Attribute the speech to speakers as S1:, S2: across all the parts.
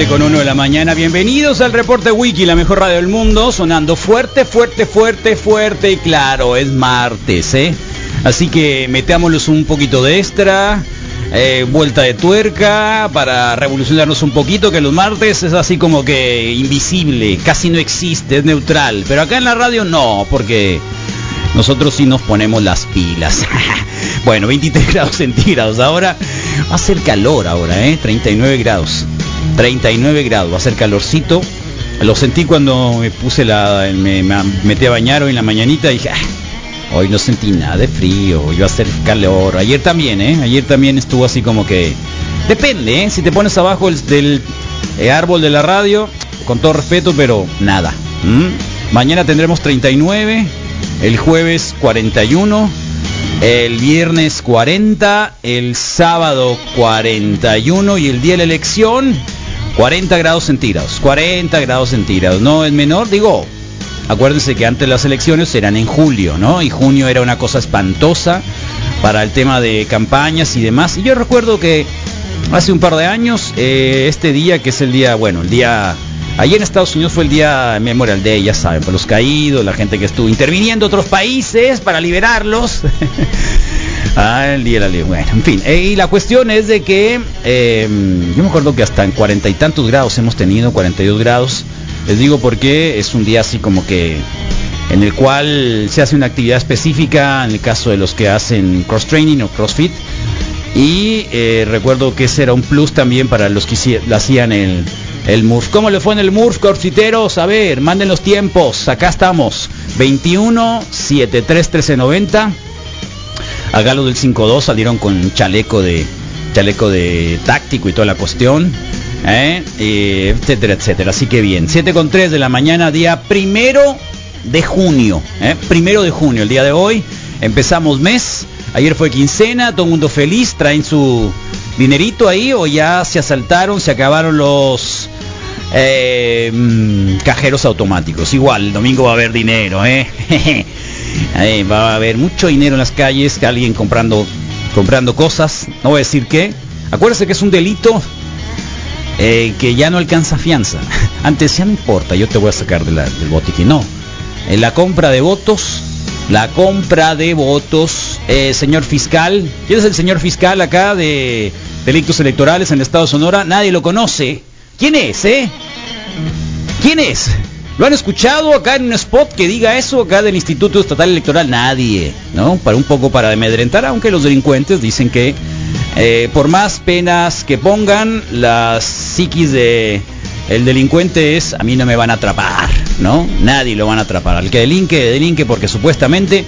S1: 7 con 1 de la mañana, bienvenidos al reporte Wiki, la mejor radio del mundo, sonando fuerte, fuerte, fuerte, fuerte y claro, es martes, ¿eh? Así que metámoslos un poquito de extra, eh, vuelta de tuerca para revolucionarnos un poquito, que los martes es así como que invisible, casi no existe, es neutral, pero acá en la radio no, porque nosotros sí nos ponemos las pilas. bueno, 23 grados centígrados ahora, va a ser calor ahora, ¿eh? 39 grados. 39 grados, va a ser calorcito. Lo sentí cuando me puse la. me, me metí a bañar hoy en la mañanita y dije, "Ah, hoy no sentí nada de frío, hoy va a ser calor. Ayer también, ¿eh? Ayer también estuvo así como que. Depende, ¿eh? Si te pones abajo el- del eh, árbol de la radio, con todo respeto, pero nada. Mañana tendremos 39, el jueves 41. El viernes 40, el sábado 41 y el día de la elección 40 grados centígrados. 40 grados centígrados. No es menor, digo. Acuérdense que antes las elecciones eran en julio, ¿no? Y junio era una cosa espantosa para el tema de campañas y demás. Y yo recuerdo que hace un par de años, eh, este día que es el día, bueno, el día Allí en Estados Unidos fue el día Memorial Day, ya saben, por los caídos, la gente que estuvo interviniendo otros países para liberarlos. ah, el día de la. Bueno, en fin. eh, y la cuestión es de que eh, yo me acuerdo que hasta en cuarenta y tantos grados hemos tenido, 42 grados. Les digo porque es un día así como que en el cual se hace una actividad específica, en el caso de los que hacen cross training o crossfit. Y eh, recuerdo que ese era un plus también para los que hacían el, el MURF. ¿Cómo le fue en el MURF, crossfiteros? A ver, manden los tiempos. Acá estamos. 21 73 1390. Acá los del 5-2 salieron con chaleco de chaleco de táctico y toda la cuestión. Eh, etcétera, etcétera. Así que bien. 7 con 3 de la mañana, día primero de junio. ¿eh? Primero de junio, el día de hoy. Empezamos mes. Ayer fue quincena, todo el mundo feliz. Traen su dinerito ahí o ya se asaltaron, se acabaron los eh, mm, cajeros automáticos. Igual, el domingo va a haber dinero, ¿eh? Ahí va a haber mucho dinero en las calles, alguien comprando, comprando cosas. No voy a decir qué. Acuérdense que es un delito eh, que ya no alcanza fianza. Antes ya no importa, yo te voy a sacar del botiquín. No. En la compra de votos, la compra de votos, eh, señor fiscal. ¿Quién es el señor fiscal acá de delitos electorales en el estado de Sonora? Nadie lo conoce. ¿Quién es, eh? ¿Quién es? ¿Lo han escuchado acá en un spot que diga eso acá del Instituto Estatal Electoral? Nadie, ¿no? Para un poco para amedrentar, aunque los delincuentes dicen que eh, por más penas que pongan, la psiquis de el delincuente es a mí no me van a atrapar, ¿no? Nadie lo van a atrapar. Al que delinque, delinque porque supuestamente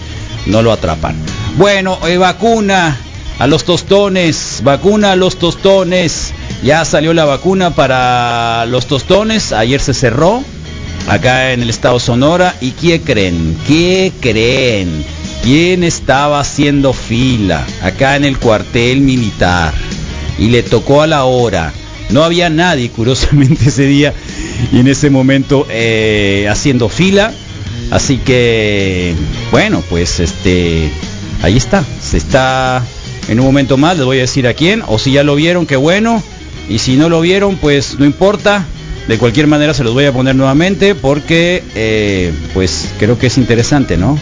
S1: no lo atrapan. Bueno, eh, vacuna a los tostones, vacuna a los tostones. Ya salió la vacuna para los tostones, ayer se cerró acá en el estado Sonora. ¿Y qué creen? ¿Qué creen? ¿Quién estaba haciendo fila acá en el cuartel militar? Y le tocó a la hora. No había nadie, curiosamente, ese día y en ese momento eh, haciendo fila. Así que, bueno, pues este, ahí está. Se está en un momento más, les voy a decir a quién. O si ya lo vieron, qué bueno. Y si no lo vieron, pues no importa. De cualquier manera se los voy a poner nuevamente porque, eh, pues creo que es interesante, ¿no?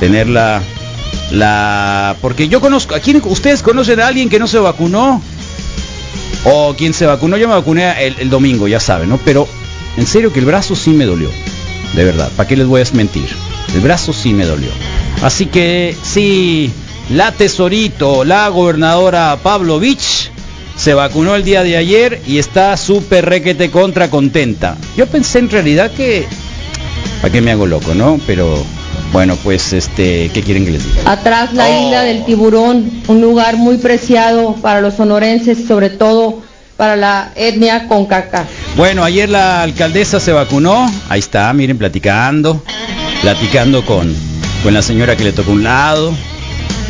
S1: Tener la, la, porque yo conozco, ¿a quién ustedes conocen a alguien que no se vacunó? O quien se vacunó, yo me vacuné el, el domingo, ya saben, ¿no? Pero en serio que el brazo sí me dolió. De verdad, ¿para qué les voy a mentir? El brazo sí me dolió. Así que sí, la tesorito, la gobernadora Pavlovich se vacunó el día de ayer y está súper requete contra contenta. Yo pensé en realidad que... ¿Para qué me hago loco, no? Pero bueno, pues este, ¿qué quieren que les diga?
S2: Atrás la
S1: Oh.
S2: isla del tiburón, un lugar muy preciado para los sonorenses, sobre todo para la etnia concaca.
S1: Bueno, ayer la alcaldesa se vacunó, ahí está, miren, platicando, platicando con, con la señora que le tocó un lado,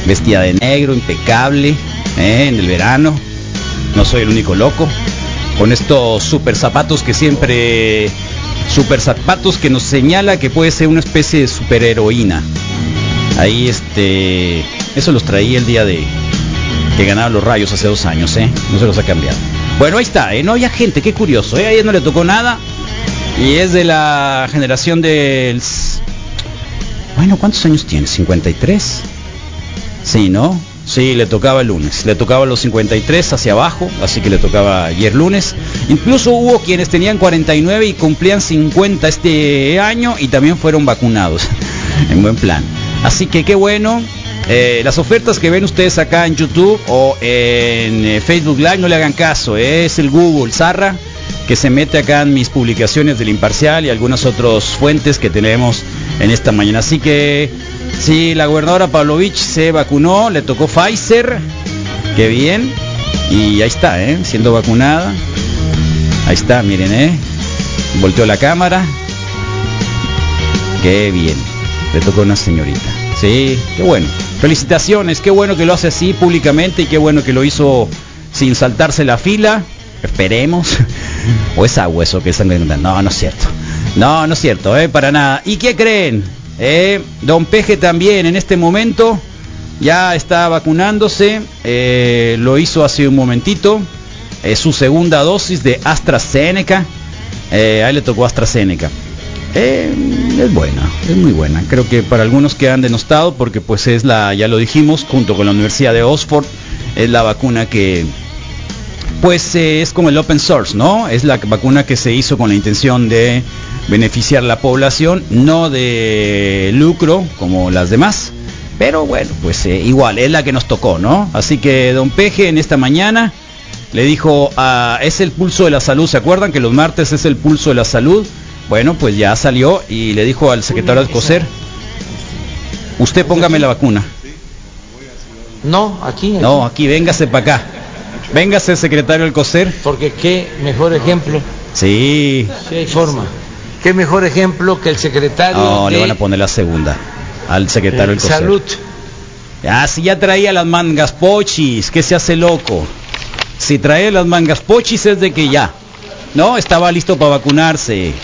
S1: vestida de negro, impecable, ¿eh? en el verano, no soy el único loco, con estos super zapatos que siempre, super zapatos que nos señala que puede ser una especie de superheroína. Ahí este, eso los traí el día de que ganaron los rayos hace dos años, ¿eh? No se los ha cambiado. Bueno, ahí está, ¿eh? No había gente, qué curioso, ¿eh? A no le tocó nada. Y es de la generación del... Bueno, ¿cuántos años tiene? ¿53? Sí, ¿no? Sí, le tocaba el lunes. Le tocaba los 53 hacia abajo, así que le tocaba ayer lunes. Incluso hubo quienes tenían 49 y cumplían 50 este año y también fueron vacunados. en buen plan. Así que qué bueno. Eh, las ofertas que ven ustedes acá en YouTube o en eh, Facebook Live no le hagan caso. eh, Es el Google Zarra que se mete acá en mis publicaciones del Imparcial y algunas otras fuentes que tenemos en esta mañana. Así que sí, la gobernadora Pavlovich se vacunó, le tocó Pfizer, qué bien, y ahí está, ¿eh? siendo vacunada. Ahí está, miren, ¿eh? volteó la cámara. Qué bien, le tocó una señorita. Sí, qué bueno. Felicitaciones, qué bueno que lo hace así públicamente y qué bueno que lo hizo sin saltarse la fila. Esperemos. O es agua eso que están gritando. No, no es cierto. No, no es cierto, eh, para nada. ¿Y qué creen? Eh, don Peje también en este momento ya está vacunándose. eh, lo hizo hace un momentito. Es su segunda dosis de AstraZeneca. Eh, a él le tocó AstraZeneca. Eh, es buena, es muy buena. Creo que para algunos que han denostado, porque pues es la, ya lo dijimos, junto con la Universidad de Oxford, es la vacuna que pues eh, es como el open source, ¿no? Es la vacuna que se hizo con la intención de beneficiar a la población, no de lucro como las demás. Pero bueno, pues eh, igual, es la que nos tocó, ¿no? Así que don Peje en esta mañana le dijo, ah, es el pulso de la salud, ¿se acuerdan que los martes es el pulso de la salud? Bueno, pues ya salió y le dijo al secretario de COSER, usted póngame la vacuna.
S3: No, aquí.
S1: No, aquí, véngase para acá. Véngase, secretario del COSER.
S3: Porque qué mejor ejemplo,
S1: Sí.
S3: si hay forma, qué mejor ejemplo que el secretario
S1: No, le
S3: de
S1: van a poner la segunda al secretario del
S3: eh,
S1: COSER.
S3: Salud.
S1: Ah, si ya traía las mangas pochis, que se hace loco. Si trae las mangas pochis es de que ya. No, estaba listo para vacunarse.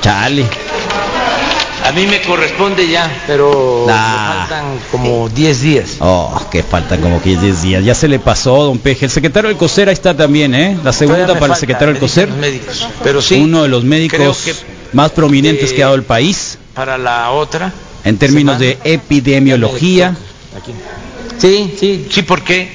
S1: Chale.
S3: A mí me corresponde ya, pero me faltan como 10 días.
S1: Oh, que faltan como 10 días. Ya se le pasó, don Peje. El secretario del COSER ahí está también, ¿eh? La segunda para el secretario del COSER.
S3: médicos. Pero sí,
S1: Uno de los médicos
S3: creo que,
S1: más prominentes
S3: eh,
S1: que ha dado el país
S3: para la otra.
S1: en términos
S3: semana,
S1: de epidemiología.
S3: aquí. Sí, sí, sí, porque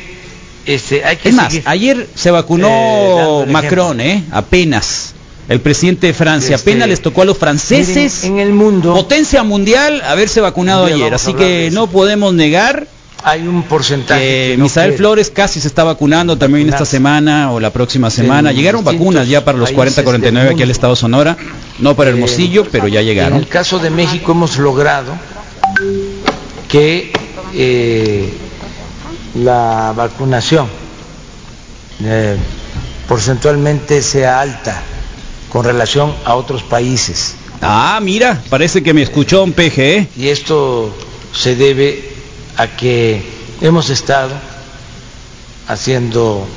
S3: este, hay que
S1: Es más,
S3: seguir.
S1: ayer se
S3: Eh,
S1: vacunó
S3: el
S1: Macron, ¿eh? Apenas. El presidente de Francia.
S3: Este,
S1: Apenas les tocó a los franceses.
S3: Miren, en el mundo
S1: Potencia mundial haberse vacunado ayer. Así que no podemos negar
S3: hay un porcentaje. no
S1: Misael
S3: quiere.
S1: Flores casi se está vacunando también esta semana o la próxima semana.
S3: En
S1: Llegaron vacunas ya para los
S3: países
S1: 40-49
S3: del
S1: aquí al estado Sonora. No para
S3: Eh,
S1: Hermosillo, pero ya
S3: En
S1: llegaron.
S3: el caso de México hemos logrado que eh, la vacunación eh, porcentualmente sea alta con relación a otros países.
S1: Ah, mira, parece que me escuchó un peje, ¿eh?
S3: Y esto se debe a que hemos estado haciendo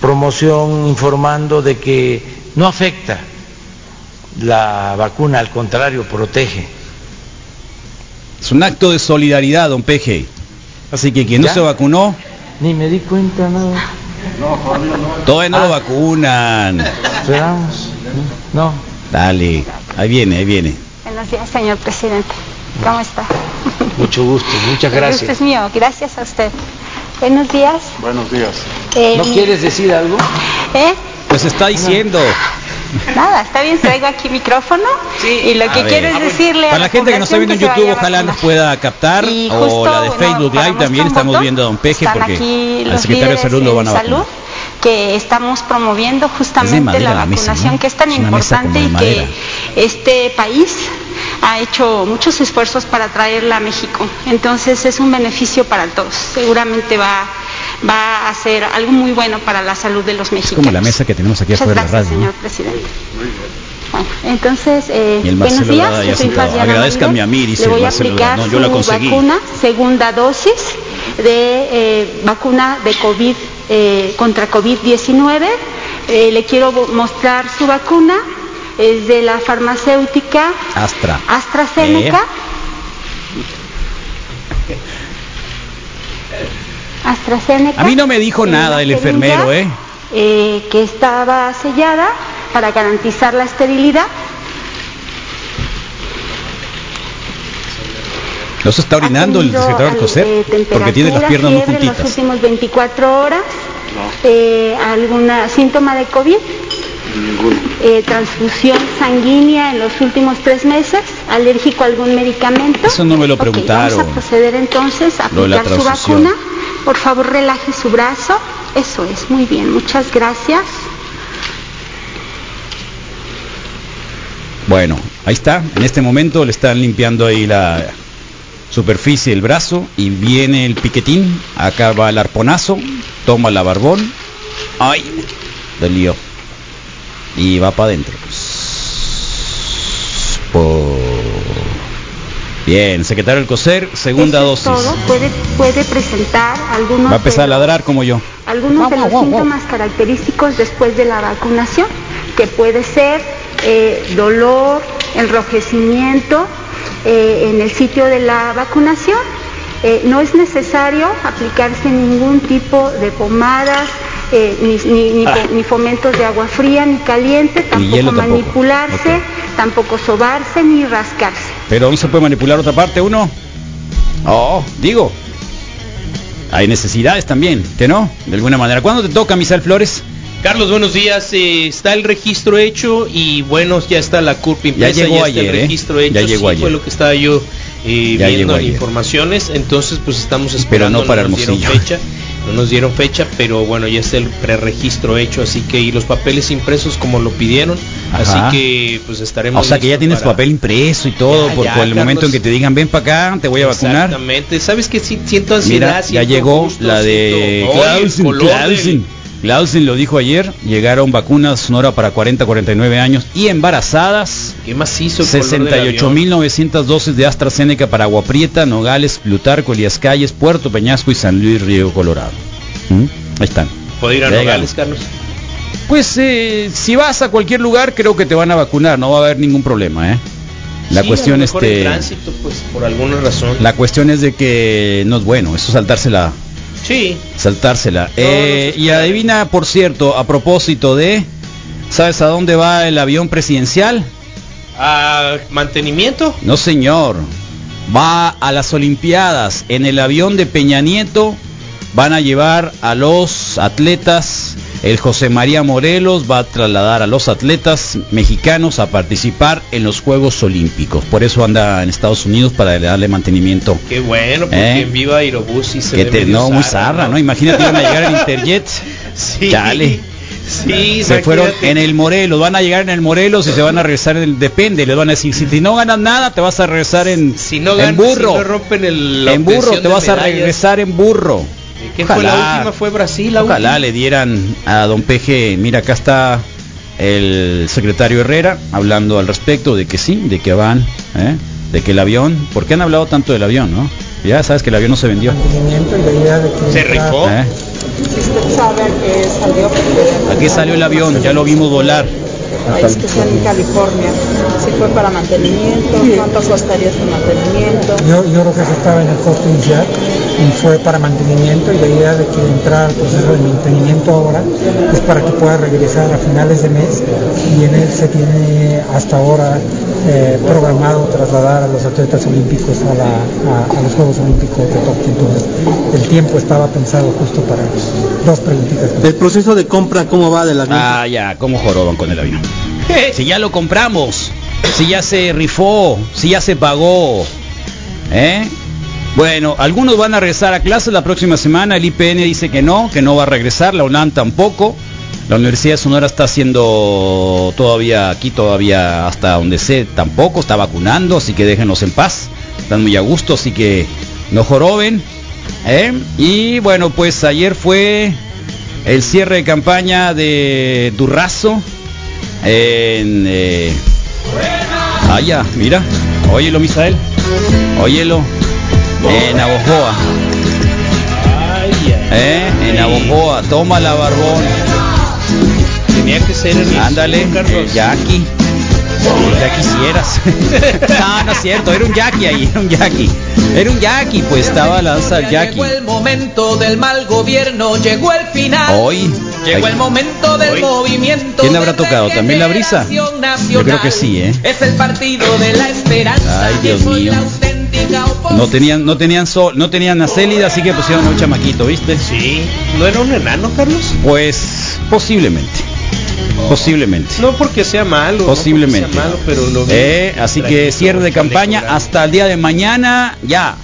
S3: promoción informando de que no afecta la vacuna, al contrario, protege.
S1: Es un acto de solidaridad, don Peje. Así que quien no se vacunó,
S3: Ni me di cuenta nada.
S1: todavía no lo vacunan.
S3: Esperamos. No.
S1: Dale, ahí viene, ahí viene.
S4: Buenos días, señor presidente. ¿Cómo está?
S3: Mucho gusto, muchas
S4: El gusto
S3: gracias.
S4: es mío, gracias a usted. Buenos días.
S5: Buenos días.
S4: Eh,
S3: ¿No quieres decir algo?
S4: ¿Eh?
S1: Pues está diciendo.
S4: Nada, está bien, traigo aquí micrófono. Y lo que
S1: A
S4: quiero
S1: ver.
S4: es decirle a
S1: Para la gente que nos está viendo en YouTube, ojalá nos pueda captar.
S4: Y
S1: O
S4: justo,
S1: la de Facebook
S4: para
S1: Live también estamos viendo a don Peje
S4: están
S1: porque
S4: aquí
S1: al
S4: los
S1: secretario de salud lo van a
S4: en
S1: vacunar.
S4: salud que estamos promoviendo justamente
S1: madera
S4: la
S1: la mesa,
S4: vacunación
S1: ¿no?
S4: que es tan
S1: Es
S4: importante y que este país ha hecho muchos esfuerzos para traerla a México. Entonces es un beneficio para todos. Seguramente va, va a ser algo muy bueno para la salud de los
S1: Es
S4: mexicanos.
S1: como la mesa que tenemos aquí afuera de la
S4: gracias,
S1: radio. ¿no?
S4: señor presidente. Bueno, entonces, eh,
S1: el
S4: buenos días, yo soy Navidad.
S1: a mí, dice
S4: Le voy a aplicar.
S1: No, yo la
S4: su
S1: conseguí.
S4: vacuna, segunda dosis de eh, vacuna de COVID eh, contra COVID-19. Eh, le quiero mostrar su vacuna, es de la farmacéutica
S1: Astra.
S4: AstraZeneca. AstraZeneca.
S1: A mí no me dijo nada el enfermero, ¿eh?
S4: eh, que estaba sellada para garantizar la esterilidad.
S1: No se está orinando el secretario del
S4: al-
S1: COSER
S4: eh,
S1: porque tiene las piernas muy
S4: fiebre en las
S1: juntitas.
S4: últimas 24 horas. Eh, ¿Alguna síntoma de COVID? Eh, transfusión sanguínea en los últimos tres meses, alérgico a algún medicamento.
S1: Eso no me lo preguntaron.
S4: vamos a proceder entonces a aplicar su vacuna. Por favor, relaje su brazo. Eso es, muy bien, muchas gracias.
S1: Bueno, ahí está. En este momento le están limpiando ahí la superficie del brazo y viene el piquetín. Acá va el arponazo. Toma la barbón. Ay, del lío. Y va para adentro. Bien, secretario del COSER, segunda
S4: Eso es
S1: dosis.
S4: todo. Puede, puede presentar algunos
S1: Va a empezar a ladrar como yo.
S4: algunos de los síntomas característicos después de la vacunación, que puede ser eh, dolor, enrojecimiento eh, en el sitio de la vacunación. Eh, no es necesario aplicarse ningún tipo de pomadas, eh, ni, ni- ni
S1: Ah.
S4: ni fomentos de agua fría ni caliente, tampoco manipularse, tampoco sobarse ni rascarse.
S1: Pero no se puede manipular otra parte uno. Oh, digo. Hay necesidades también, que no, de alguna manera. ¿Cuándo te toca, Misael Flores?
S6: Carlos, buenos días. Eh, está el registro hecho y bueno, ya está la CURP impresa.
S1: llegó
S6: está
S1: ayer,
S6: el
S1: ¿eh?
S6: registro hecho.
S1: Ya llegó
S6: sí,
S1: ayer.
S6: fue lo que estaba yo eh,
S1: Ya llegó
S6: viendo en informaciones. Entonces, pues estamos
S1: Pero
S6: esperando.
S1: no para Hermosillo.
S6: fecha. No nos dieron fecha, pero bueno, ya está el preregistro hecho, así que y los papeles impresos como lo pidieron,
S1: Ajá.
S6: así que pues estaremos.
S1: O sea que ya tienes
S6: para-
S1: papel impreso y todo,
S6: Ya,
S1: por,
S6: ya,
S1: por el momento en que te digan, ven para acá, te voy a vacunar.
S6: Exactamente. ¿Sabes que sí, siento ansiedad?
S1: Mira, ya llegó la de Clausen, Clausen. Lo dijo ayer, llegaron vacunas Sonora para 40, 49 años y embarazadas.
S6: ¿Qué más hizo el color del avión?
S1: 68.900 dosis de AstraZeneca para Agua Prieta, Nogales, Plutarco, Elías Calles, Puerto Peñasco y San Luis Río Colorado. ¿Mm? Ahí están.
S6: ¿Puedo ir a Nogales. Carlos?
S1: Pues eh, si vas a cualquier lugar creo que te van a vacunar, no va a haber ningún problema, ¿eh? La
S6: Sí,
S1: cuestión este
S6: tránsito, pues por alguna razón.
S1: la cuestión es de que no es bueno, eso saltársela,
S6: Sí.
S1: saltársela.
S6: No,
S1: Eh,
S6: no
S1: y adivina, por cierto, a propósito de ¿Sabes a dónde va el avión presidencial?
S6: ¿A mantenimiento?
S1: No, señor. Va a las Olimpiadas. En el avión de Peña Nieto van a llevar a los atletas. El José María Morelos va a trasladar a los atletas mexicanos a participar en los Juegos Olímpicos. Por eso anda en Estados Unidos para darle mantenimiento.
S6: Qué bueno, porque
S1: ¿Eh?
S6: en Viva Aerobús sí se
S1: Que te, no, muy zarra, ¿no? Imagínate, van a llegar en Interjet.
S6: Sí.
S1: Dale.
S6: Sí,
S1: Se fueron en el Morelos, van a llegar en el Morelos y se van a regresar en el depende, les van a decir, si no ganas nada, te vas a regresar en,
S6: Si no
S1: en
S6: ganan,
S1: burro.
S6: si no rompen el,
S1: en burro te vas a regresar en burro.
S6: ¿Qué fue la
S1: Ojalá.
S6: última? ¿Fue Brasil la
S1: Ojalá
S6: última?
S1: le dieran a don Peje, mira acá está el secretario Herrera hablando al respecto de que sí, de que van, ¿eh? de que el avión, ¿por qué han hablado tanto del avión, no? Ya sabes que el avión no se vendió.
S6: Se rifó.
S1: ¿eh?
S7: ¿Usted sabe a qué salió?
S1: ¿A qué salió el avión? Ya lo vimos volar.
S7: Es que sale en California. Si fue para mantenimiento, ¿cuánto costaría su mantenimiento?
S8: Yo, yo creo que eso estaba en el costo inicial y fue para mantenimiento y la idea de que entrara al proceso de mantenimiento ahora es para que pueda regresar a finales de mes y en él se tiene hasta ahora eh, programado trasladar a los atletas olímpicos a, la, a, a los Juegos Olímpicos de Tokio. Entonces el tiempo estaba pensado justo para dos preguntitas.
S9: ¿El proceso de compra cómo va del avión?
S1: Ah, ya, ¿cómo joroban con el avión? Si ya lo compramos, si ya se rifó, si ya se pagó. ¿Eh? Bueno, algunos van a regresar a clases la próxima semana, el IPN dice que no, que no va a regresar, la UNAM tampoco. La Universidad de Sonora está haciendo todavía aquí, todavía hasta donde sé, tampoco, está vacunando, así que déjenos en paz. Están muy a gusto, así que no joroben. ¿eh? Y bueno, pues ayer fue el cierre de campaña de Durrazo en... Eh... Ah, ya, mira, óyelo Misael, óyelo, en Abojoa. ¿Eh? En Abojoa, toma la barbón.
S6: Tenía que ser el
S1: Ándale, el Jackie. Ya quisieras. no, no es cierto, era un Jackie ahí, era un Jackie. Era un Jackie, pues estaba la danza del Jackie.
S10: Llegó el momento del mal gobierno, llegó el final.
S1: Hoy.
S10: Llegó el momento del movimiento.
S1: ¿Quién habrá tocado? ¿También la brisa? Yo creo que sí, ¿eh?
S10: Es el partido de la esperanza.
S1: Ay, Dios mío. No tenían, no tenían sol, no tenían a Célida, así que pusieron a un chamaquito, ¿viste?
S6: Sí. ¿No era un enano, Carlos?
S1: Pues posiblemente. Posiblemente.
S6: No porque sea malo.
S1: Posiblemente.
S6: No sea malo, pero lo vi
S1: Eh, así que cierre de campaña
S6: electoral.
S1: hasta el día de mañana, ya.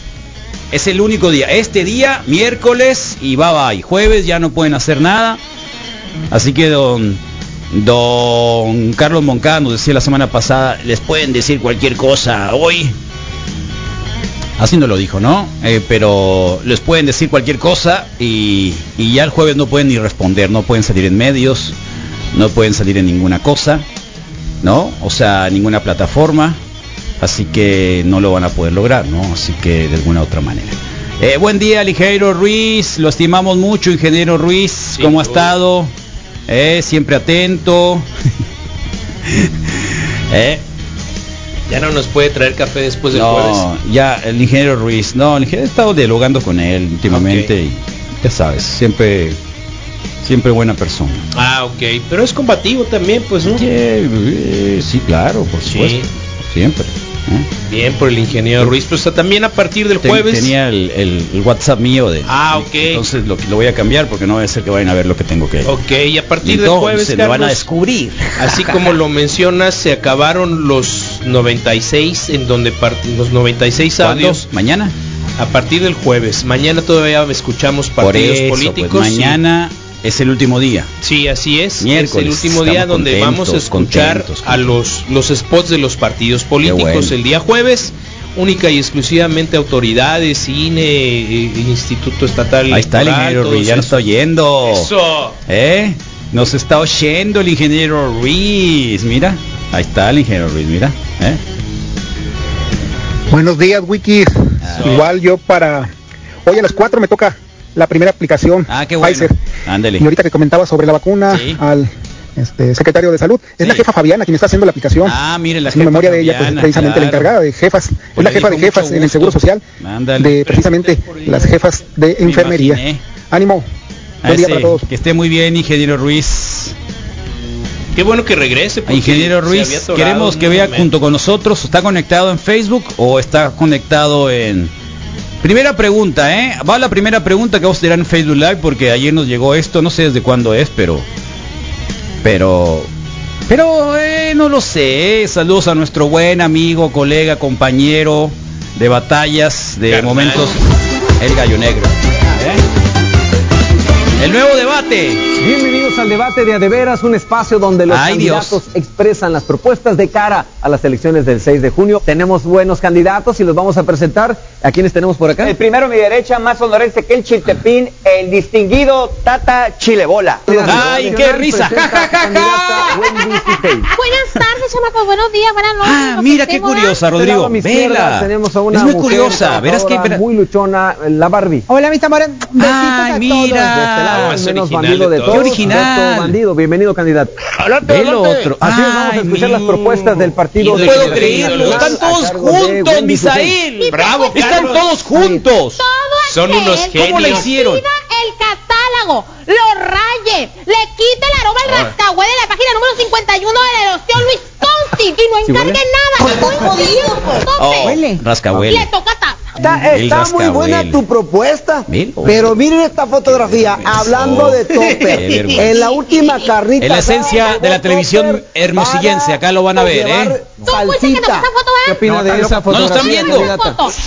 S1: Es el único día. Este día, miércoles y bye bye. Jueves ya no pueden hacer nada. Así que don don Carlos Moncada nos decía la semana pasada, les pueden decir cualquier cosa hoy. Así no lo dijo, ¿no? Eh, pero les pueden decir cualquier cosa y, y ya el jueves no pueden ni responder, no pueden salir en medios, no pueden salir en ninguna cosa, ¿no? O sea, ninguna plataforma, así que no lo van a poder lograr, ¿no? Así que de alguna otra manera. Eh, buen día, ingeniero Ruiz, lo estimamos mucho, ingeniero Ruiz, ¿cómo ha estado? Eh, siempre atento. eh,
S6: Ya no nos puede traer café después del jueves.
S1: no, ya el ingeniero Ruiz, no, el ingeniero he estado dialogando con él últimamente y ya sabes, siempre siempre buena persona.
S6: Ah, ok. Pero es combativo también, pues, ¿no?
S1: Eh, sí, claro, por
S6: Sí.
S1: supuesto. Siempre. ¿Eh?
S6: Bien por el ingeniero Ruiz. Pues también a partir del
S1: Ten-
S6: jueves.
S1: tenía el, el- el WhatsApp mío de
S6: Ah, ok.
S1: entonces lo, lo voy a cambiar porque no va a ser que vayan a ver lo que tengo que
S6: Ok, y a partir del jueves,
S1: lo van a descubrir.
S6: Así como lo mencionas, se acabaron los 96 en donde los 96
S1: ¿Cuándo?
S6: audios
S1: mañana.
S6: a partir del jueves. Mañana todavía escuchamos partidos
S1: eso,
S6: políticos.
S1: pues, mañana es el último día.
S6: Sí, así es.
S1: Miércoles,
S6: es el último día
S1: estamos
S6: donde vamos a escuchar
S1: contentos,
S6: a los, los spots de los partidos políticos.
S1: bueno.
S6: El día jueves, única y exclusivamente autoridades, cine, eh, Instituto Estatal.
S1: Ahí está el ingeniero
S6: todo
S1: Ruiz, ya nos
S6: eso.
S1: está oyendo.
S6: Eso.
S1: ¿Eh? Nos está oyendo el ingeniero Ruiz. Mira, ahí está el ingeniero Ruiz, mira. ¿eh?
S11: Buenos días, Wiki. Igual yo para... Hoy a las 4 me toca la primera aplicación
S1: Ah, qué bueno.
S11: Pfizer.
S1: Ándale.
S11: Y ahorita que comentaba sobre la vacuna
S1: Sí.
S11: al este, secretario de salud, es la jefa Fabiana quien está haciendo la aplicación.
S1: Ah, mire la
S11: en memoria de ella, pues precisamente la encargada de jefas,
S1: Pues
S11: es la jefa de jefas en el Seguro. Social,
S1: Ándale.
S11: de precisamente las jefas de
S1: Me
S11: enfermería.
S1: imaginé.
S11: Ánimo, buen día para todos.
S1: Que esté muy bien, ingeniero Ruiz.
S6: Qué bueno que regrese.
S1: Ingeniero Ruiz, queremos que vea
S6: momento.
S1: junto con nosotros. ¿Está conectado en Facebook o está conectado en... Primera pregunta, ¿eh? Va la primera pregunta que vamos a tirar en Facebook Live porque ayer nos llegó esto, no sé desde cuándo es, pero... Pero... Pero eh, no lo sé. Saludos a nuestro buen amigo, colega, compañero de batallas, de
S6: Carnal.
S1: momentos, el gallo negro. ¿eh? El nuevo debate.
S12: Bienvenidos al debate de Adeveras, un espacio donde los
S1: Ay,
S12: candidatos expresan las propuestas de cara a las elecciones del 6 de junio. Tenemos buenos candidatos y los vamos a presentar. ¿A quiénes tenemos por acá?
S13: El primero a mi derecha, más sonorense que el chiltepín, el distinguido Tata Chilebola.
S1: ¡Ay, qué risa! ¡Ja, ja, ja, ja!
S14: Buenas tardes, chamacos. Buenos días, buenas noches.
S1: Ah, mira qué curiosa, Rodrigo. Vela.
S12: Tenemos a una
S1: es muy
S12: mujer
S1: curiosa. Verás que.
S12: muy luchona, la Barbie.
S15: Hola, mis amores. Besitos
S1: Ay,
S15: a
S1: mira.
S12: De este lado,
S6: Más
S12: el menos
S6: original
S12: bandido
S6: de
S12: de
S6: todos.
S1: Qué original.
S12: Beto Bandido, bienvenido candidato.
S1: El otro.
S12: Así es, vamos a
S1: Ay,
S12: escuchar las
S1: mira.
S12: propuestas del partido
S1: No
S12: de
S1: puedo creerlo. Están todos juntos, Misael.
S6: Bravo,
S1: Están
S6: Carlos.
S1: todos juntos.
S14: Todo
S6: Son unos
S14: que
S1: ¿Cómo le
S6: genios.
S1: hicieron?
S14: el catálogo, lo raye, le quite el aroma al rascahue de la página número 51 de la erosión Luis Conti y no
S12: ¿Sí
S14: encargue nada. Estoy jodido. pues.
S1: Oh, rascahuele.
S14: le toca Tata.
S16: Está, muy buena tu propuesta, pero miren esta fotografía, hablando de oh.
S1: tope.
S16: En la última carrita.
S1: En la esencia de la televisión hermosillense, acá lo van a ver, ¿eh?
S14: ¿eh?
S12: ¿Qué opinas de esa
S1: foto?
S12: No,
S1: están viendo.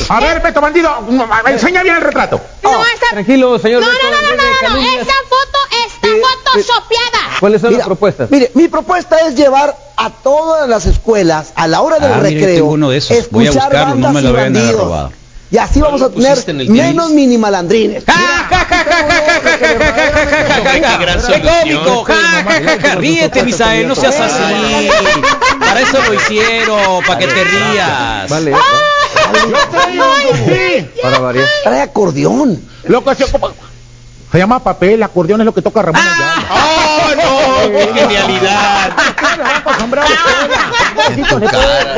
S11: A ver, Beto Bandido, mm, enseña bien el retrato.
S14: Oh,
S12: tranquilo, señor.
S14: No, no, no, no, no, no. esa foto está photoshopeada.
S12: ¿Cuáles son las propuestas?
S16: Mire, mi propuesta es llevar a todas las escuelas a la hora del
S1: ah,
S16: recreo. escuchar bandas y bandidos y así no vamos a tener menos
S1: mini malandrines.
S6: ¡Qué
S1: cómico! ¡Ríete, Misael! ¡No seas así! Para eso lo hicieron, para que te rías.
S12: Vale. Para variar.
S16: Trae acordeón.
S11: Loco, se llama papel, acordeón es lo que toca Ramón.
S6: Ah. Ah. ¡Qué genialidad!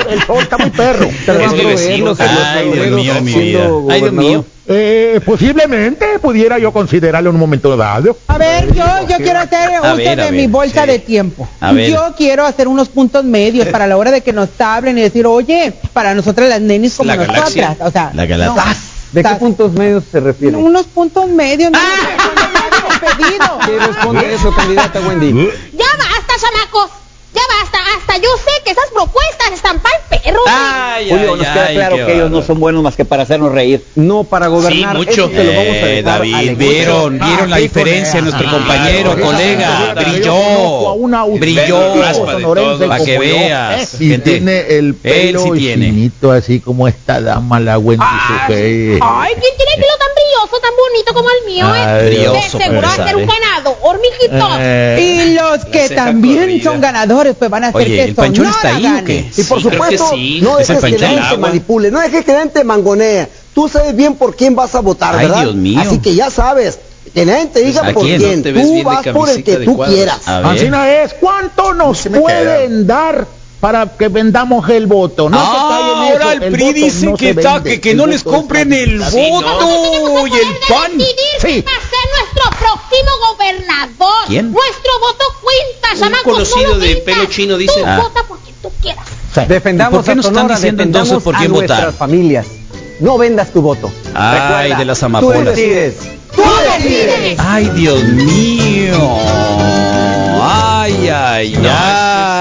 S11: El sol está muy perro.
S1: Ay, Dios mío, de mi vida. Ay, Dios mío.
S11: Eh, posiblemente pudiera yo considerarlo en un momento dado.
S15: A ver, yo, yo quiero hacer uso
S1: ver,
S15: de
S1: ver,
S15: mi bolsa
S1: sí.
S15: de tiempo.
S1: A ver.
S15: Yo quiero hacer unos puntos medios para la hora de que nos hablen y decir, oye, para nosotras las nenis como
S6: La
S15: nosotras.
S6: galaxia.
S15: O sea,
S1: La galaxia.
S15: no.
S12: ¿De qué puntos medios se refiere?
S15: Unos puntos medios, no
S1: Ah.
S15: Pedido.
S12: ¿Qué responde eso, candidata Wendy?
S14: Ya basta, chamacos. Ya basta. Hasta yo sé que esas propuestas están para el perro.
S1: Ay,
S13: Julio,
S1: ay,
S13: nos queda
S1: ay,
S13: claro que ellos no son buenos más que para hacernos reír.
S12: No para gobernar.
S6: mucho.
S12: Eso lo vamos a
S1: Eh,
S12: dejar
S1: David,
S12: al
S1: vieron, vieron la
S11: Ah, sí,
S1: diferencia
S11: con-
S1: nuestro
S11: ah,
S1: compañero,
S11: claro,
S1: colega, brilló,
S11: una
S1: brilló, para que veas,
S11: ¿eh? Y
S1: gente.
S11: tiene el pelo
S1: sí tiene.
S11: finito, así como esta dama, la Wendy Sucey.
S14: Ay, ¿quién tiene el pelo tan tan bonito como el mío?
S11: Ay,
S14: eh?
S1: brilloso,
S14: De seguro va a
S1: pues,
S14: ser un ganador, mijito.
S11: Eh,
S15: Y los que también
S6: corrida.
S15: son ganadores, pues van a hacer
S1: Oye,
S15: que
S1: ¿el Panchón
S15: Sonora
S1: está ahí o
S15: gane.
S1: qué?
S16: Y por
S6: Sí,
S16: supuesto,
S6: sí.
S16: no
S1: ¿Es el
S16: dejes que
S1: Panchón?
S16: nadie te
S6: Agua.
S16: manipule, no dejes que nadie te mangonee. Tú sabes bien por quién vas a votar,
S1: Ay,
S16: ¿verdad?
S1: Dios mío.
S16: Así que ya sabes, que nadie te diga
S1: ¿A
S16: por
S1: quién?
S16: quién.
S6: No te ves
S16: Tú vas por el que tú quieras.
S11: Así no es. ¿Cuánto nos pueden dar para que vendamos el voto? No se
S1: Ah, ahora
S11: eso,
S1: el PRI
S11: voto
S1: dice
S11: no
S1: que, está,
S11: vende,
S1: que, que no
S11: el
S1: les
S11: voto
S1: compren el.
S6: Sí, ¿no?
S1: voto y el pan.
S14: decidir quién va a ser nuestro próximo gobernador.
S1: ¿Quién?
S14: Nuestro voto cuenta,
S6: Un
S14: chamacos.
S6: conocido de
S14: vendas.
S6: pelo chino dice-
S14: Tú
S1: Ah.
S14: vota por quien tú quieras.
S12: Defendamos
S1: ¿Por qué
S12: a
S1: no están diciendo entonces por quién
S12: nuestras
S1: votar?
S12: familias. No vendas tu voto.
S1: Ay,
S12: Recuerda,
S1: de las
S12: Tú
S1: amapolas.
S12: decides.
S14: Tú decides.
S1: Ay, Dios mío. Ay, ay, ay.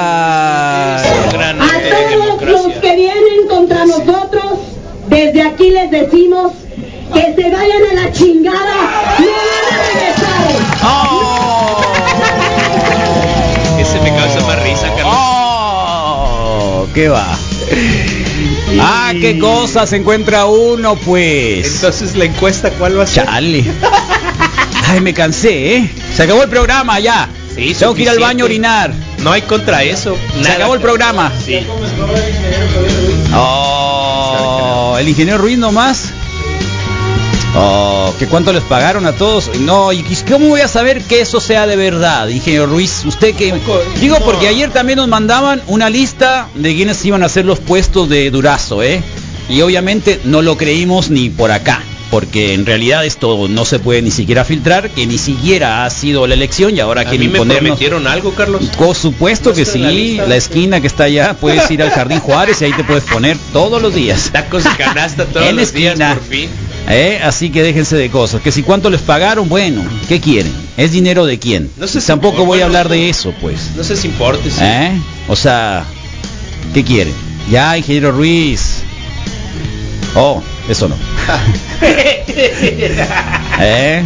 S17: Desde aquí les decimos que se vayan a la chingada. No van a regresar.
S6: Ese me causa más risa, Carlos.
S1: Oh, ¿qué va? Ah, qué cosa se encuentra uno, pues.
S6: Entonces la encuesta, ¿cuál va a ser?
S1: Chale. Ay, me cansé, ¿eh? Se acabó el programa ya.
S6: Sí,
S1: Tengo que ir al
S6: suficiente.
S1: baño a orinar.
S6: No hay contra eso.
S1: Se
S6: Nada.
S1: acabó el programa.
S6: Sí.
S1: Oh, el ingeniero Ruiz nomás. Oh, ¿que cuánto les pagaron a todos? No, ¿y cómo voy a saber que eso sea de verdad, ingeniero Ruiz? Usted que... Digo, porque ayer también nos mandaban una lista de quienes iban a hacer los puestos de Durazo, ¿eh? Y obviamente no lo creímos ni por acá, porque en realidad esto no se puede ni siquiera filtrar, que ni siquiera ha sido la elección y ahora
S6: ¿A
S1: quieren
S6: mí me prometieron algo, Carlos?
S1: Por supuesto que
S6: la
S1: sí,
S6: lista.
S1: la esquina que está allá, puedes ir al Jardín Juárez y ahí te puedes poner todos los días.
S6: Tacos de canasta todos
S1: En
S6: los días,
S1: esquina.
S6: por fin.
S1: ¿Eh? Así que déjense de cosas. Que si cuánto les pagaron, bueno, ¿qué quieren? ¿Es dinero de quién?
S6: No sé si-
S1: Tampoco voy a hablar de eso, pues.
S6: No sé si importe, sí.
S1: ¿Eh? O sea, ¿qué quieren? Ya, ingeniero Ruiz. Oh, eso no. ¿Eh?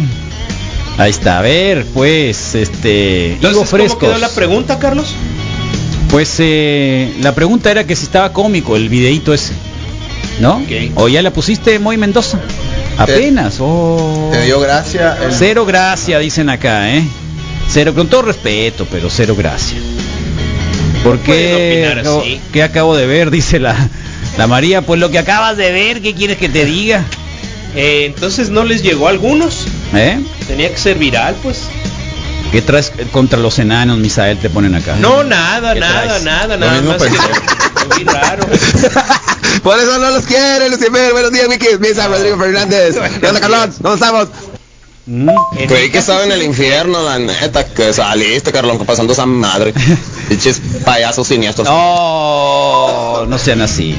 S1: Ahí está, a ver, pues, este,
S6: Entonces,
S1: Higo
S6: ¿cómo quedó la pregunta, Carlos?
S1: Pues eh, la pregunta era que si estaba cómico el videíto ese, ¿no? O ya la pusiste muy Mendoza. Apenas, oh.
S18: Te dio gracia. el-
S1: Cero gracia, dicen acá, ¿eh? Cero, con todo respeto, pero cero gracia. ¿Por qué? Acabo-
S6: así.
S1: ¿Qué acabo de ver? Dice la, la María. Pues lo que acabas de ver, ¿qué quieres que te diga?
S6: Eh, entonces no les llegó a algunos.
S1: ¿Eh?
S6: Tenía que ser viral, pues.
S1: ¿Qué traes contra los enanos, Misael? Te ponen acá.
S6: No, nada,
S1: ¿Qué
S6: nada,
S1: traes?
S6: nada,
S1: Lo
S6: nada
S1: mismo
S6: más que
S1: pensé.
S6: muy raro.
S18: Por eso no los quiere, Lucifer. Buenos días, Vicky. Misa, Rodrigo Fernández. ¿Qué onda, Carlón? ¿Cómo estamos? Creí que estaba en el infierno, la neta, que saliste, Carlón, pasando esa madre. Pinches payasos siniestros.
S1: No, no sean así.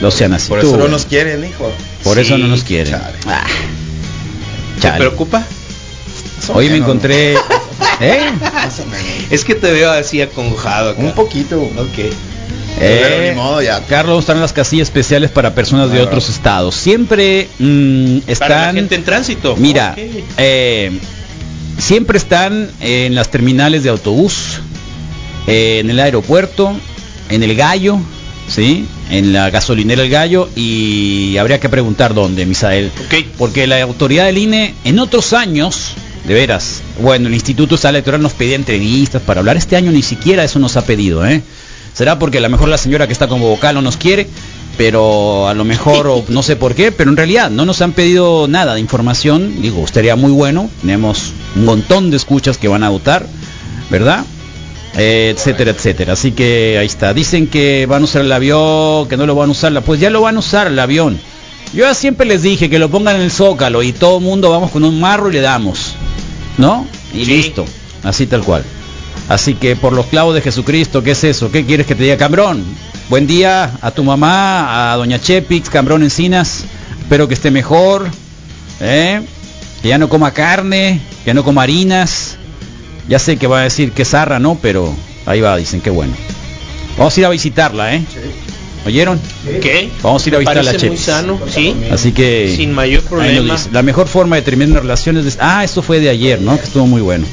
S1: No sean así.
S18: Por
S1: Tú,
S18: eso no nos quieren, hijo.
S1: Por eso no nos quieren. Ah.
S6: ¿Te
S1: Chale.
S6: preocupa?
S1: Hoy me encontré. ¿Eh?
S6: Es que te veo así acongojado acá.
S18: Un poquito.
S6: Ok.
S1: Eh,
S18: modo, ya.
S1: Carlos, están las casillas especiales para personas de otros estados. Siempre mm, están.
S6: Para la gente en tránsito.
S1: Mira, eh, siempre están en las terminales de autobús, eh, en el aeropuerto, en el gallo, ¿sí? En la gasolinera El Gallo y habría que preguntar dónde, Misael. Porque la autoridad del INE en otros años, de veras, bueno, el Instituto Estatal Electoral nos pedía entrevistas para hablar. Este año ni siquiera eso nos ha pedido, ¿eh? Será porque a lo mejor la señora que está como vocal no nos quiere, pero a lo mejor, o no sé por qué, pero en realidad no nos han pedido nada de información. Digo, estaría muy bueno. Tenemos un montón de escuchas que van a votar, ¿verdad? Eh, etcétera, etcétera. Así que ahí está. Dicen que van a usar el avión, que no lo van a usar. Pues ya lo van a usar el avión. Yo ya siempre les dije que lo pongan en el zócalo y todo el mundo vamos con un marro y le damos. ¿No? Y listo. Así tal cual. Así que por los clavos de Jesucristo, ¿qué es eso? ¿Qué quieres que te diga, Cambrón? Buen día a tu mamá, a doña Chepix, Cambrón Encinas. Espero que esté mejor. ¿eh? Que ya no coma carne, que no coma harinas. Ya sé que va a decir que zarra, ¿no? Pero ahí va, dicen que bueno. Vamos a ir a visitarla, ¿eh? ¿Oyeron?
S6: ¿Qué?
S1: Vamos a ir a visitar a la
S6: parece muy
S1: Chepix.
S6: sano, sí.
S1: Así que
S6: Sin mayor problema.
S1: La mejor forma de terminar una relación es de- ah, esto fue de ayer, ¿no? Que estuvo muy bueno.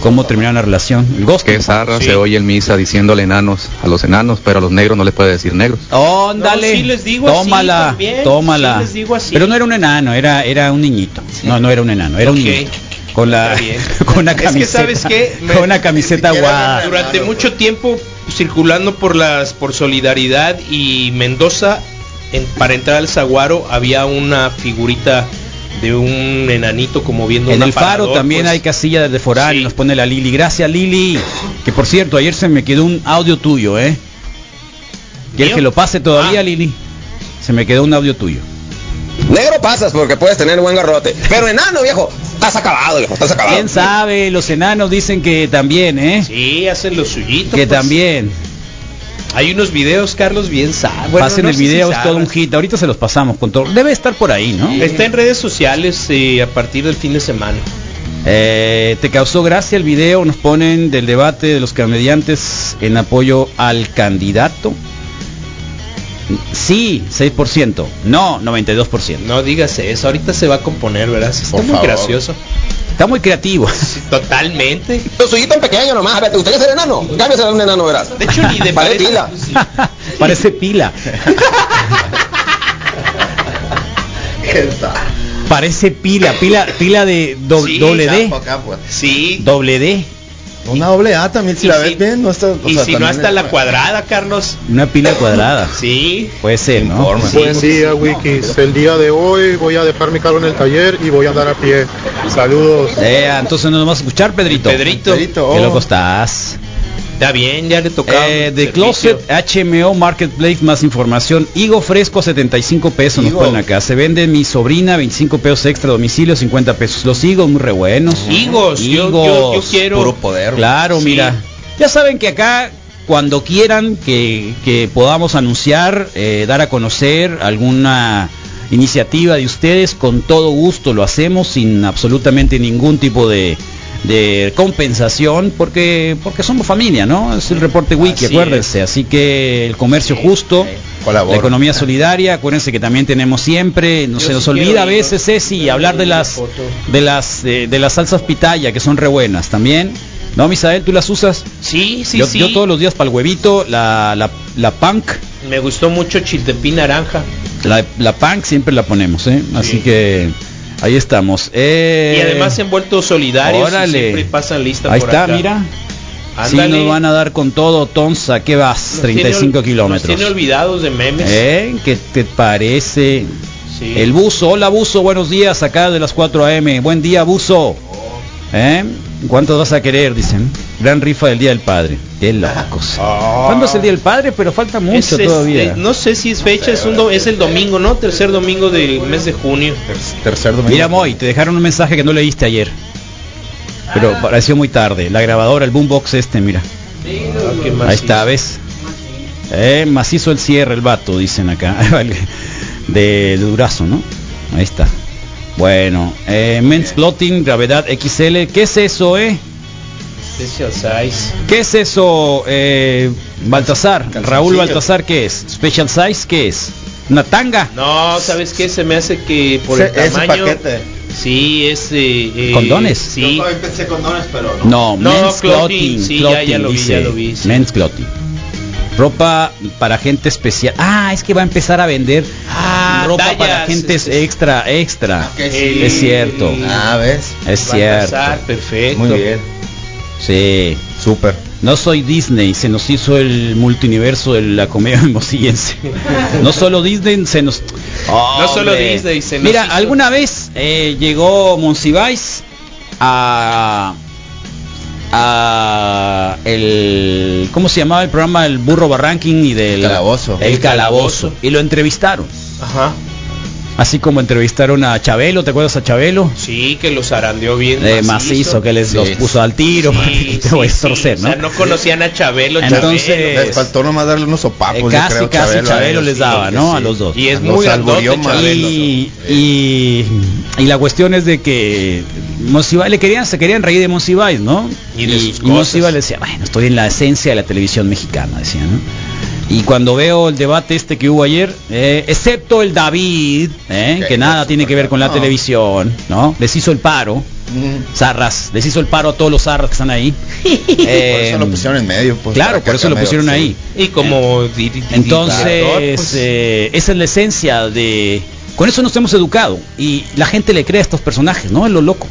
S1: ¿Cómo terminar una relación? El.
S19: Que zarra
S1: Sí.
S19: se oye en misa diciéndole enanos a los enanos, pero a los negros no les puede decir negros.
S1: Óndale.
S6: No, sí les digo así
S1: tómala,
S6: también,
S1: tómala.
S6: sí les digo así.
S1: Pero no era un enano, era era un niñito. No, no era un enano, era un
S6: Ok.
S1: niñito. Con la con una
S6: Es que,
S1: camiseta.
S6: ¿sabes qué? Me-
S1: Con una camiseta aguada.
S6: Durante mucho tiempo circulando por las por Solidaridad y Mendoza en- para entrar al Zaguaro había una figurita de un enanito como viendo
S1: En el faro también
S6: pues.
S1: hay casilla de foráneo, nos pone la Lili. Gracias Lili. Que por cierto, ayer se me quedó un audio tuyo, ¿eh? ¿Quieres
S6: ¿Mío?
S1: que lo pase
S6: Ah.
S1: todavía, Lili? Se me quedó un audio tuyo.
S18: Negro pasas porque puedes tener buen garrote. Pero enano, viejo, estás acabado, viejo, estás acabado.
S1: ¿Quién sabe? Los enanos dicen que también, ¿eh?
S6: Sí, hacen lo suyito.
S1: Que
S6: pues.
S1: también.
S6: Hay unos videos, Carlos, bien sanos.
S1: Pasen el video, es todo un hit. Ahorita se los pasamos con todo. Debe estar por ahí, ¿no?
S6: Está en redes sociales eh, a partir del fin de semana.
S1: Eh, ¿Te causó gracia el video? Nos ponen del debate de los comediantes en apoyo al candidato. Sí, 6%. No, 92%.
S6: No digas eso, ahorita se va a componer, ¿verdad? Está
S18: Por
S6: muy
S18: favor.
S6: gracioso.
S1: Está muy creativo.
S6: Totalmente.
S18: Lo suyito en pequeño nomás, a ver, ¿te gustaría ser enano? Cámbiase a un enano, verás.
S6: De hecho, ni de parece-
S18: pila.
S1: Parece pila. Parece pila, pila, pila de do-
S6: Sí,
S1: doble D.
S6: Sí.
S1: Doble D.
S18: Una doble A también, si la
S6: si-
S18: ves bien, no está. o
S6: Y
S18: sea,
S6: si no hasta la cuadrada, Carlos.
S1: Una pila cuadrada.
S6: Sí.
S1: Puede ser, ¿no?
S20: Buen día, Wikis. El día de hoy voy a dejar mi carro en el taller y voy a andar a pie. Saludos.
S1: Eh, entonces nos vamos a escuchar, Pedrito.
S6: Pedrito. Pedrito,
S1: Qué
S6: oh.
S1: loco estás.
S6: Está bien, ya le tocaba.
S1: Eh,
S6: servicio.
S1: Closet HMO Marketplace, más información. Higo fresco 75 pesos, nos ponen acá. Se vende mi sobrina 25 pesos extra domicilio, 50 pesos. Los higos muy re buenos.
S6: Higos, yo-
S1: Higos.
S6: yo- yo quiero-
S18: Puro poder.
S1: Claro,
S6: Sí.
S1: mira. Ya saben que acá, cuando quieran que, que podamos anunciar, eh, dar a conocer alguna iniciativa de ustedes, con todo gusto lo hacemos sin absolutamente ningún tipo de, de compensación, porque porque somos familia, ¿no? Es el reporte wiki,
S6: Así
S1: acuérdense. Así que el comercio justo La economía solidaria, acuérdense que también tenemos siempre, no se nos
S6: sí
S1: olvida a veces, Ceci, hablar de las de las de, de las salsas pitaya, que son re buenas también. ¿No, Misael, tú las usas?
S6: Sí, sí,
S1: yo,
S6: sí.
S1: yo todos los días para el huevito, la, la, la punk,
S6: Me gustó mucho chiltepín naranja.
S1: la, la punk siempre la ponemos, ¿eh? Así que ahí estamos. Eh,
S6: Y además envueltos solidarios y siempre pasan lista
S1: Ahí
S6: por
S1: está,
S6: acá.
S1: mira. Sí,
S6: Ándale.
S1: nos van a dar con todo, Tonsa, ¿qué vas?
S6: Nos
S1: 35
S6: tiene ol-
S1: kilómetros.
S6: Tiene olvidados de memes.
S1: ¿Eh? ¿Qué te parece?
S6: Sí.
S1: El buzo, hola buzo, buenos días, acá de las 4 am. Buen día, buzo. ¿Eh? ¿Cuántos vas a querer? Dicen. Gran rifa del Día del Padre. Qué locos. ¿Cuándo es el Día del Padre? Pero falta mucho
S6: Ah. Es, este,
S1: todavía.
S6: no sé si es fecha, es, un do- es el domingo, ¿no? Tercer domingo del mes de junio.
S1: Tercer Mira, Moy, te dejaron un mensaje que no leíste ayer. Pero
S6: Ah.
S1: pareció muy tarde. La grabadora, el boombox este, mira.
S6: Ah,
S1: Ahí
S6: macizo.
S1: está, ¿ves? Eh, macizo el cierre, el vato, dicen acá. Vale. de, de durazo, ¿no? Ahí está. Bueno, eh, Men's Clothing, gravedad XL. ¿Qué es eso, eh?
S6: Special size.
S1: ¿Qué es eso, eh, Baltasar? Raúl Baltasar, ¿qué es? ¿Special size? ¿Qué es? ¿Una tanga?
S6: No, ¿sabes qué? Se me hace que por el
S1: Se-
S6: tamaño.
S1: paquete.
S6: Sí, es. eh, eh,
S1: ¿Condones?
S6: Sí.
S21: Yo pensé condones, pero
S1: No,
S6: No,
S1: men's
S6: clothing,
S1: clothing,
S6: sí,
S1: clothing,
S6: ya- ya lo vi,
S1: dice.
S6: ya lo vi, sí.
S1: Men's clothing. Ropa para gente especial. Ah, es que va a empezar a vender
S6: Ah,
S1: ropa
S6: tallas,
S1: para gente
S6: este,
S1: extra, extra.
S6: Ok, sí.
S1: Es cierto.
S21: Ah, ¿ves?
S1: Es cierto.
S6: Baltasar, perfecto.
S21: Muy bien.
S1: Sí.
S21: Súper.
S1: No soy Disney, se nos hizo el multiverso de la comedia hermosillense. No solo Disney, se nos...
S6: No solo. Disney, se nos
S1: Mira,
S6: hizo-
S1: alguna vez eh, llegó Monsiváis a... a el ¿cómo se llamaba el programa el burro barranking y del
S21: Calabozo.
S1: el calabozo y lo entrevistaron
S6: Ajá.
S1: Así como entrevistaron a Chabelo te acuerdas a Chabelo
S6: Sí, que los arandeó bien.
S1: Eh, macizo, que les los puso al tiro
S6: Sí,
S1: te voy a ¿no?
S6: O sea, no conocían a Chabelo.
S1: Entonces,
S6: Chabelo.
S21: Les faltó nomás darle unos sopapos.
S1: Eh,
S21: yo
S1: casi,
S21: creo,
S1: casi
S21: Chabelo,
S1: les daba, ¿no?
S21: sí.
S1: A los dos.
S6: Y es
S21: Los
S6: muy. Chabelo.
S1: y, y, y la cuestión es de que Monsiváis le querían, se querían reír de Monsiváis, ¿no?
S6: Y de sus
S1: y Monsiváis le decía, bueno, estoy en la esencia de la televisión mexicana, decía, ¿no? Y cuando veo el debate este que hubo ayer, eh, excepto el David, eh, que nada tiene que ver con la
S21: No.
S1: televisión, ¿no? Les hizo el paro, zarras, les hizo el paro a todos los zarras que están ahí.
S21: Por
S1: Eh,
S21: eso lo pusieron en medio. Pues,
S1: claro, por eso lo
S21: medio,
S1: pusieron
S21: sí.
S1: ahí.
S6: Y como di- di- di-
S1: Entonces,
S6: pues,
S1: eh, esa es la esencia de... Con eso nos hemos educado y la gente le cree a estos personajes, ¿no? Es lo loco.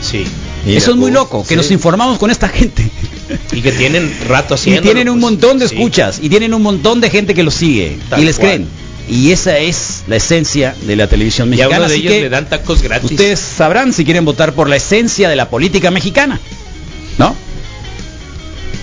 S6: sí.
S1: eso es muy loco, que
S6: sí.
S1: nos informamos con esta gente.
S6: Y que tienen rato
S1: Y
S6: haciendo.
S1: tienen un montón de
S6: sí.
S1: escuchas y tienen un montón de gente que los sigue
S6: Tal
S1: y les
S6: cual.
S1: creen. Y esa es la esencia de la televisión
S6: Y a
S1: mexicana.
S6: uno de
S1: así
S6: ellos
S1: que
S6: le dan tacos gratis.
S1: ustedes sabrán si quieren votar por la esencia de la política mexicana. ¿No?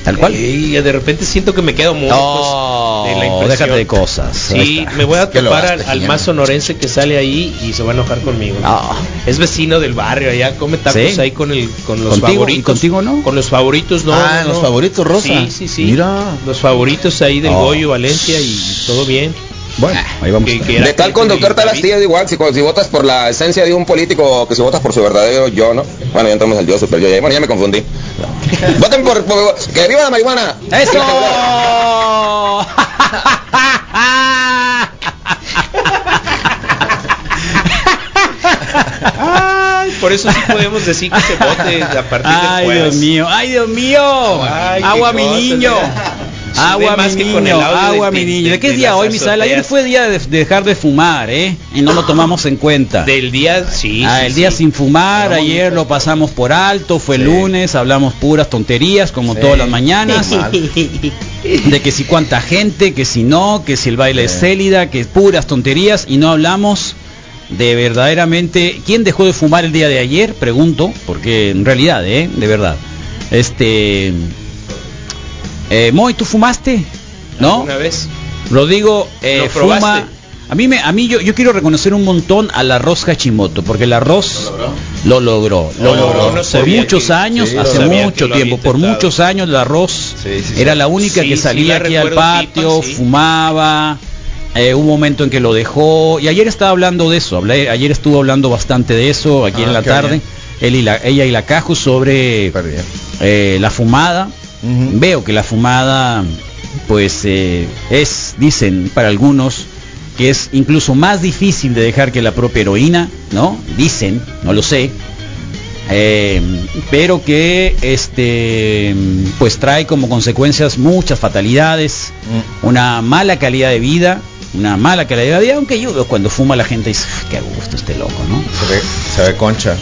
S1: Tal cual.
S6: Y de repente siento que me quedo muy
S1: No,
S6: de la impresión.
S1: déjate de cosas.
S6: Sí, me voy a topar al, más sonorense que sale ahí y se va a enojar conmigo.
S1: No.
S6: Es vecino del barrio, allá come tacos
S1: ¿Sí?
S6: ahí con el con los
S1: ¿Contigo? ¿Y
S6: favoritos.
S1: contigo no?
S6: Con los favoritos no.
S21: Ah,
S6: no,
S21: los favoritos, Rosa.
S6: Sí, sí, sí.
S21: Mira.
S6: Los favoritos ahí del
S1: Oh.
S6: Goyo Valencia y todo bien.
S1: Bueno, ahí vamos.
S6: Que- que era
S18: De tal conductor tal astilla es igual, si, si votas por la esencia de un político que si votas por su verdadero yo, ¿no? Bueno, ya entramos al yo, super yo, ya, bueno, ya me confundí. Voten por, por- que viva la marihuana.
S1: ¡Eso!
S6: Ay, por eso sí podemos decir que se vote a partir del
S1: Ay. Dios mío, ay, Dios mío.
S6: Ay,
S1: agua mi niño. Agua
S6: más
S1: mi
S6: que con
S1: niño,
S6: el audio
S1: agua
S6: de-
S1: mi
S6: de-
S1: niño.
S6: de-
S1: ¿De qué
S6: de
S1: día hoy, Misael? Ayer fue día de, de dejar de fumar, ¿eh? Y no lo tomamos en cuenta.
S6: Del día, sí.
S1: Ah,
S6: sí,
S1: el día
S6: sí.
S1: sin fumar, ayer lo pasamos por alto, fue lunes, hablamos puras tonterías como todas las mañanas. De que si cuánta gente, que si no, que si el baile es célida, que puras tonterías y no hablamos de verdaderamente quién dejó de fumar el día de ayer, pregunto, porque en realidad, eh, de verdad. Este eh, Moy, ¿tú fumaste? ¿No?
S6: Una vez.
S1: Rodrigo eh, fuma. A mí me, a mí yo, yo quiero reconocer un montón al arroz Hachimoto, porque el arroz lo logró, lo logró.
S6: no
S1: por muchos
S6: que-
S1: años,
S6: sí,
S1: hace mucho tiempo, por muchos años el arroz
S21: Sí, sí, sí.
S1: era la única que salía aquí al patio, fumaba. eh, un momento en que lo dejó y ayer estaba hablando de eso. hablé- ayer estuvo hablando bastante de eso aquí
S21: Ah,
S1: en la tarde.
S21: bien.
S1: Él y la, ella y la Caju sobre eh, la fumada. Veo que la fumada pues eh, es, dicen para algunos, que es incluso más difícil de dejar que la propia heroína, ¿no? Dicen, no lo sé. Eh, pero que este pues trae como consecuencias muchas fatalidades, una mala calidad de vida, una mala calidad de vida, aunque yo veo cuando fuma la gente dice, "Uf, qué gusto este loco, ¿no?
S21: Se ve, se ve concha.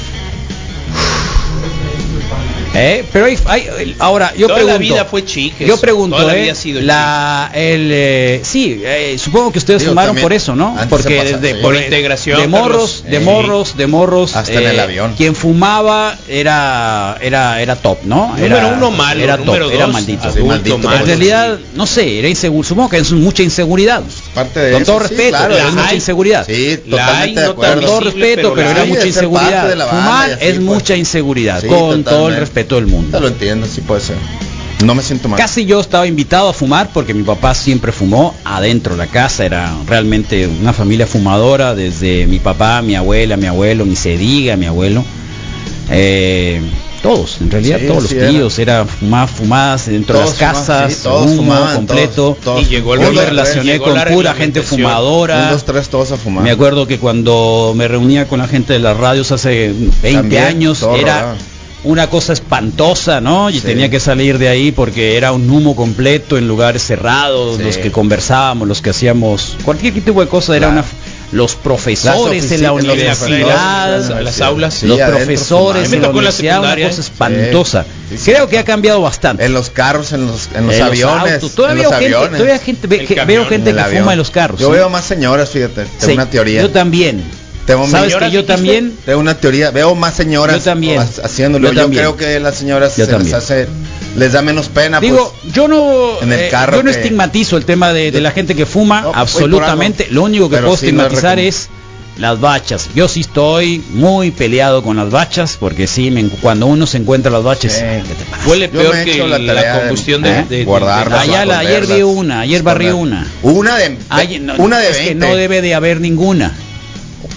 S1: Eh, Pero hay, hay- ahora yo
S6: Toda
S1: pregunto,
S6: la vida fue chiques.
S1: yo pregunto,
S6: Toda la
S1: eh,
S6: vida ha sido
S1: la, el, eh, sí, eh, supongo que ustedes
S21: también,
S1: por eso, ¿no? Porque
S21: pasa-
S1: desde.
S6: Por
S1: de-
S6: integración,
S1: de morros,
S6: Carlos.
S1: de morros, de morros,
S21: Hasta en el avión.
S1: Quien fumaba era era era top, ¿no?
S6: Número
S1: Era-
S6: uno malo,
S1: era
S6: número
S1: top, era maldito.
S6: adulto
S21: maldito,
S6: malo,
S1: en realidad, no sé, era inseguro, supongo que es mucha inseguridad.
S21: Parte de
S1: Con
S21: eso,
S1: todo
S21: sí,
S1: respeto,
S21: claro,
S1: es
S6: la
S1: mucha inseguridad.
S21: Sí, totalmente
S6: hay,
S21: de
S6: no
S1: Con
S21: acuerdo.
S1: todo respeto,
S6: pero
S1: era mucha inseguridad. Fumar es mucha inseguridad, con todo el
S21: totalmente.
S1: Respeto del mundo.
S21: Te lo entiendo, sí puede ser. No me siento mal.
S1: Casi yo estaba invitado a fumar porque mi papá siempre fumó adentro de la casa, era realmente una familia fumadora, desde mi papá, mi abuela, mi abuelo, mi se diga, mi abuelo. Eh, todos, en realidad
S21: Sí,
S1: todos
S21: sí,
S1: los tíos, era fumar fumadas dentro
S21: Todos
S1: de las
S21: fumaban,
S1: casas,
S21: sí, todos
S1: humo
S21: fumaban,
S1: completo.
S21: todos, todos.
S6: Y llegó el
S1: Yo me relacioné
S6: llegó
S1: con
S6: la
S1: pura gente fumadora.
S21: Un, dos, tres, todos a fumar.
S1: Me acuerdo que cuando me reunía con la gente de las radios hace 20
S21: También,
S1: años
S21: todo
S1: era
S21: rodado.
S1: Una cosa espantosa, ¿no? Y
S21: Sí.
S1: tenía que salir de ahí porque era un humo completo en lugares cerrados,
S21: Sí.
S1: los que conversábamos, los que hacíamos cualquier tipo de cosa, era una los profesores
S21: Las
S1: en la
S21: las
S1: universidad,
S21: oficinas,
S6: las aulas,
S21: sí,
S1: los profesores en la universidad, una cosa espantosa.
S21: Sí, sí,
S1: Creo
S21: sí.
S1: que ha cambiado bastante.
S21: En los carros, en los, en los
S1: En
S21: aviones.
S1: Todavía
S21: en
S1: veo
S21: los
S1: gente,
S21: aviones.
S1: todavía gente ve- veo gente
S21: en
S1: que
S21: avión.
S1: fuma en los carros.
S21: Yo
S1: ¿sí?
S21: veo más señoras, fíjate. Tengo
S1: Sí,
S21: una teoría.
S1: Yo también.
S21: Tengo
S1: ¿Sabes
S21: señoras,
S1: que yo también?
S21: Tengo una teoría. Veo más señoras
S1: Yo también.
S21: ha- haciéndolo.
S1: Yo
S21: Yo,
S1: también.
S21: creo que las señoras
S1: Yo
S21: se
S1: también.
S21: les hace, les da menos pena.
S1: Digo,
S21: pues.
S1: yo no,
S21: en el
S1: eh,
S21: carro
S1: yo no
S21: que-
S1: estigmatizo el tema de, de la gente que fuma,
S21: No, por
S1: absolutamente.
S21: algo.
S1: Lo único que puedo
S21: sí
S1: estigmatizar es las bachas. Yo sí estoy muy peleado con las bachas, porque sí, me- cuando uno se encuentra las bachas,
S21: Sí.
S1: ¿qué te pasa?
S6: Huele peor
S21: he
S6: que
S21: la
S6: la,
S21: tarea de-
S6: combustión de,
S1: ¿eh?
S6: de- de-
S21: Guardarlas,
S1: Allá la- ayer vi una, ayer barrí una.
S21: Una de,
S1: Ay, no,
S21: una de
S1: es que
S21: 20.
S1: no debe de haber ninguna.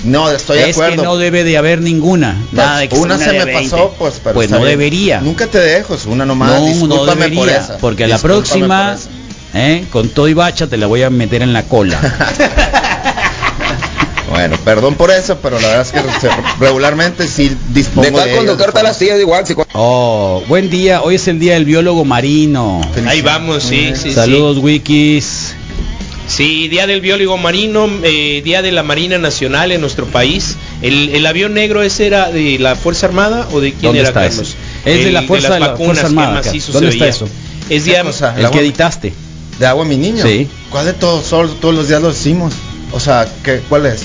S21: No, estoy de
S1: es que
S21: acuerdo.
S1: no debe de haber ninguna. Nada de que
S21: una se
S1: de
S21: me
S1: 20.
S21: pasó, pues, pero
S1: Pues no
S21: bien.
S1: debería.
S21: Nunca te dejo, es una nomás.
S1: No, no
S21: Discúlpame
S1: debería,
S21: por esa.
S1: porque a la próxima. ¿eh? con todo y bacha te la voy a meter en la cola.
S21: Bueno, perdón por eso, pero la verdad es que regularmente sí dispongo
S18: De tal
S21: ellas
S18: conductor
S21: de
S18: tal
S21: forma-
S18: así es igual. Si cu-
S1: Oh, buen día, hoy es el día del biólogo marino.
S6: Ahí vamos, sí, sí,
S1: Saludos, wikis.
S6: Sí, Día del Biólogo Marino, eh, Día de la Marina Nacional en nuestro país. El, el avión negro ese era de la Fuerza Armada o de quién
S1: ¿Dónde
S6: era
S1: está
S6: Carlos?
S1: ese? Es de
S6: El-
S1: la Fuerza
S6: las
S1: de la
S6: vacunas,
S1: Fuerza
S6: qué
S1: Armada,
S6: macizo
S1: ¿dónde
S6: se
S1: está
S6: veía.
S1: eso?
S6: Es
S21: ¿Qué
S6: día,
S21: cosa?
S1: El que editaste.
S21: De agua mi niño.
S1: Sí.
S21: ¿Cuál de todos? Solo- todos los días lo decimos. O sea, ¿qué, ¿cuál es?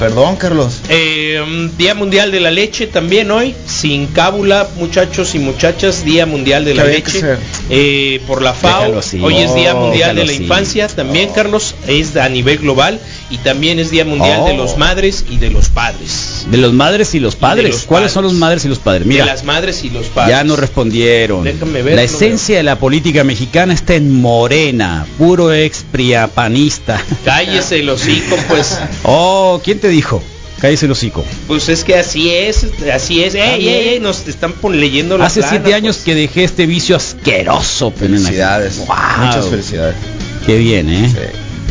S21: Perdón, Carlos.
S6: eh, mm, Día Mundial de la Leche también hoy, sin cábula, muchachos y muchachas, Día Mundial de
S21: ¿Qué
S6: la Leche. Eh, por la FAO, hoy es Día Mundial de la. Infancia, también Carlos, es a nivel global y también es Día Mundial de
S1: Oh.
S6: los Madres y de los Padres.
S1: De los madres y los padres.
S6: los
S1: ¿Cuáles son los madres y los padres? Mira,
S6: de las madres y los padres.
S1: ya nos respondieron.
S6: Déjame ver,
S1: la esencia de la política mexicana está en Morena, puro expriapanista.
S6: Cállese el hocico, pues.
S1: Oh, ¿quién te dijo? Cállese el hocico.
S6: Pues es que así es, así es. Ey, ey, ey, nos están leyendo la
S1: Hace
S6: plana,
S1: siete años
S6: pues.
S1: que dejé este vicio asqueroso.
S21: Felicidades.
S1: Wow.
S21: Muchas felicidades.
S1: Qué bien, ¿eh?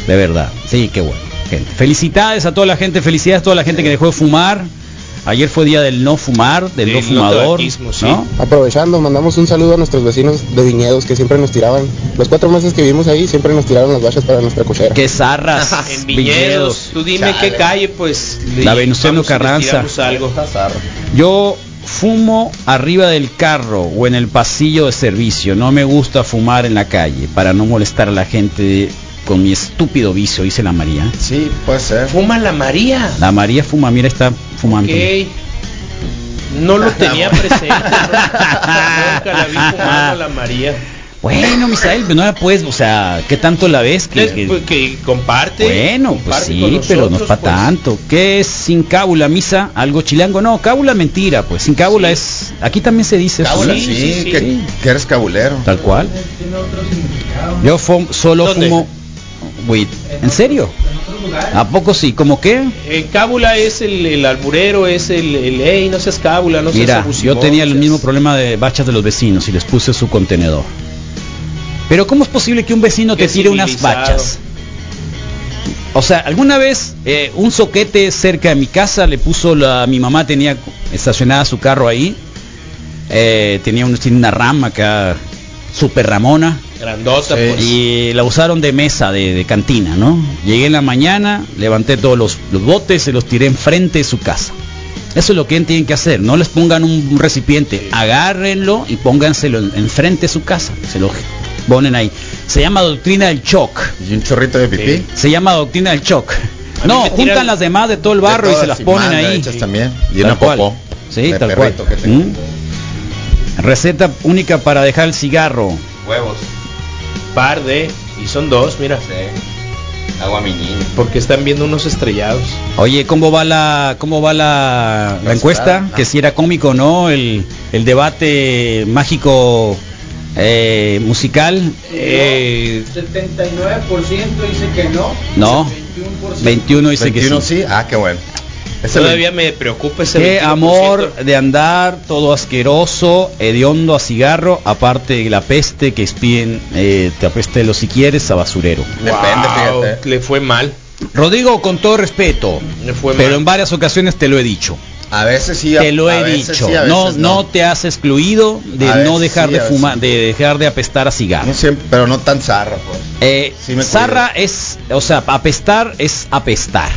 S1: De verdad. Sí, qué bueno. gente. Felicidades a toda la gente, felicidades a toda la gente que dejó de fumar. Ayer fue día del no fumar, del no fumador.
S6: tabaquismo, sí.
S1: ¿no?
S22: Aprovechando, mandamos un saludo a nuestros vecinos de viñedos que siempre nos tiraban. Los cuatro meses que vivimos ahí siempre nos tiraron las vallas para nuestra cochera.
S1: Qué zarras.
S6: En Viñedos, tú dime qué calle, pues.
S1: La Venustiano Carranza.
S6: algo.
S1: Yo fumo arriba del carro o en el pasillo de servicio. No me gusta fumar en la calle para no molestar a la gente con mi estúpido vicio, dice la María.
S21: Sí, puede ser.
S6: Fuma la María.
S1: La María fuma, mira, está fumando.
S6: Ok. No lo tenía presente. ¿no? Nunca la vi fumando la María.
S1: Bueno, Misael, pero no la puedes, o sea, ¿qué tanto la ves? Que,
S6: Es,
S1: que-
S6: pues, que comparte.
S1: Bueno, pues sí, pero no es para
S6: pues.
S1: tanto. ¿Qué es sin cábula, misa? ¿Algo chilango? No, cábula mentira, pues sin cábula es... Aquí también se dice eso.
S21: Cábula, sí, que, que eres cabulero.
S1: Tal cual. Yo fum- solo
S6: ¿Dónde?
S1: fumo ¿En serio? ¿A poco sí? ¿Cómo qué?
S6: En cábula es el, el alburero, es el, el ey, no seas cábula, no seas
S1: Mira, yo tenía el
S6: seas-
S1: mismo problema de bachas de los vecinos y les puse su contenedor. Pero ¿cómo es posible que un vecino te tire unas bachas? O sea, alguna vez eh, un soquete cerca de mi casa le puso la, mi mamá tenía estacionada su carro ahí, eh, tenía un- tiene una rama acá, super ramona,
S6: Grandota, pues.
S1: y la usaron de mesa, de, de cantina, ¿no? Llegué en la mañana, levanté todos los, los botes, se los tiré enfrente de su casa. Eso es lo que tienen que hacer, no les pongan un, recipiente, agárrenlo y pónganselo en- enfrente de su casa, se lo ponen ahí. Se llama doctrina del shock.
S21: ¿Y un chorrito de pipí?
S1: Se llama doctrina del shock. No,
S21: tiran-
S1: juntan las demás de todo el barrio
S21: De
S1: y se las ponen ahí.
S21: hechas también. Y
S1: Tal
S21: una
S1: cual.
S21: popó.
S1: Sí, tal cual.
S21: perrito que tengo.
S1: ¿Mm? Receta única para dejar el cigarro.
S21: Huevos.
S6: Par de. Y son dos, mira.
S21: Agua mi niño.
S6: Porque están viendo unos estrellados.
S1: Oye, ¿cómo va la cómo va la, la encuesta?
S6: Ah.
S1: Que si era cómico o no, el, el debate mágico eh, musical.
S6: Eh,
S23: 79% dice que no.
S1: No. 21 dice que
S21: 21
S1: sí.
S21: sí. Ah, qué bueno. Ese
S6: Todavía me preocupa ese
S1: Qué
S6: 21%.
S1: amor de andar todo asqueroso, hediondo a cigarro, aparte de la peste que expiden, eh, te apeste lo si quieres a basurero.
S6: Wow, Le fue mal.
S1: Rodrigo, con todo respeto,
S6: Le fue
S1: pero
S6: mal.
S1: en varias ocasiones te lo he dicho.
S21: A veces sí.
S1: Te lo
S21: a
S1: he
S21: veces
S1: dicho.
S21: sí, a
S1: no, no te has excluido de
S21: A
S1: no dejar
S21: sí,
S1: de fumar,
S21: sí.
S1: de dejar de apestar a cigarro.
S21: No siempre, pero no tan zarra, pues.
S1: Eh, zarra es, o sea, apestar es apestar.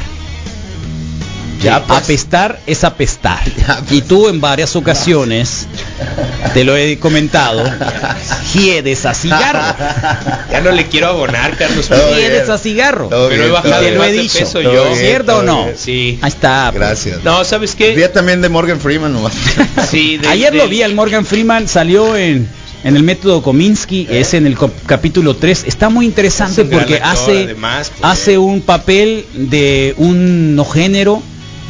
S21: Ya, pues.
S1: Apestar es apestar. Y tú en varias ocasiones, te lo he comentado, hiedes a cigarro.
S6: Ya no le quiero abonar, Carlos.
S1: Hiedes a cigarro.
S21: Todo
S6: Pero he bajado
S1: Te lo he dicho.
S6: peso yo.
S21: bien,
S1: ¿Cierto o no?
S21: bien.
S6: Sí.
S1: Ahí está. pues.
S21: Gracias.
S6: No, ¿sabes qué?
S21: Día también de Morgan Freeman nomás.
S6: Sí, de-
S1: Ayer lo vi al Morgan Freeman, salió en, en el método Kominsky, es en el capítulo 3. Está muy interesante porque
S6: actor,
S1: hace,
S6: además, pues.
S1: hace un papel de un no género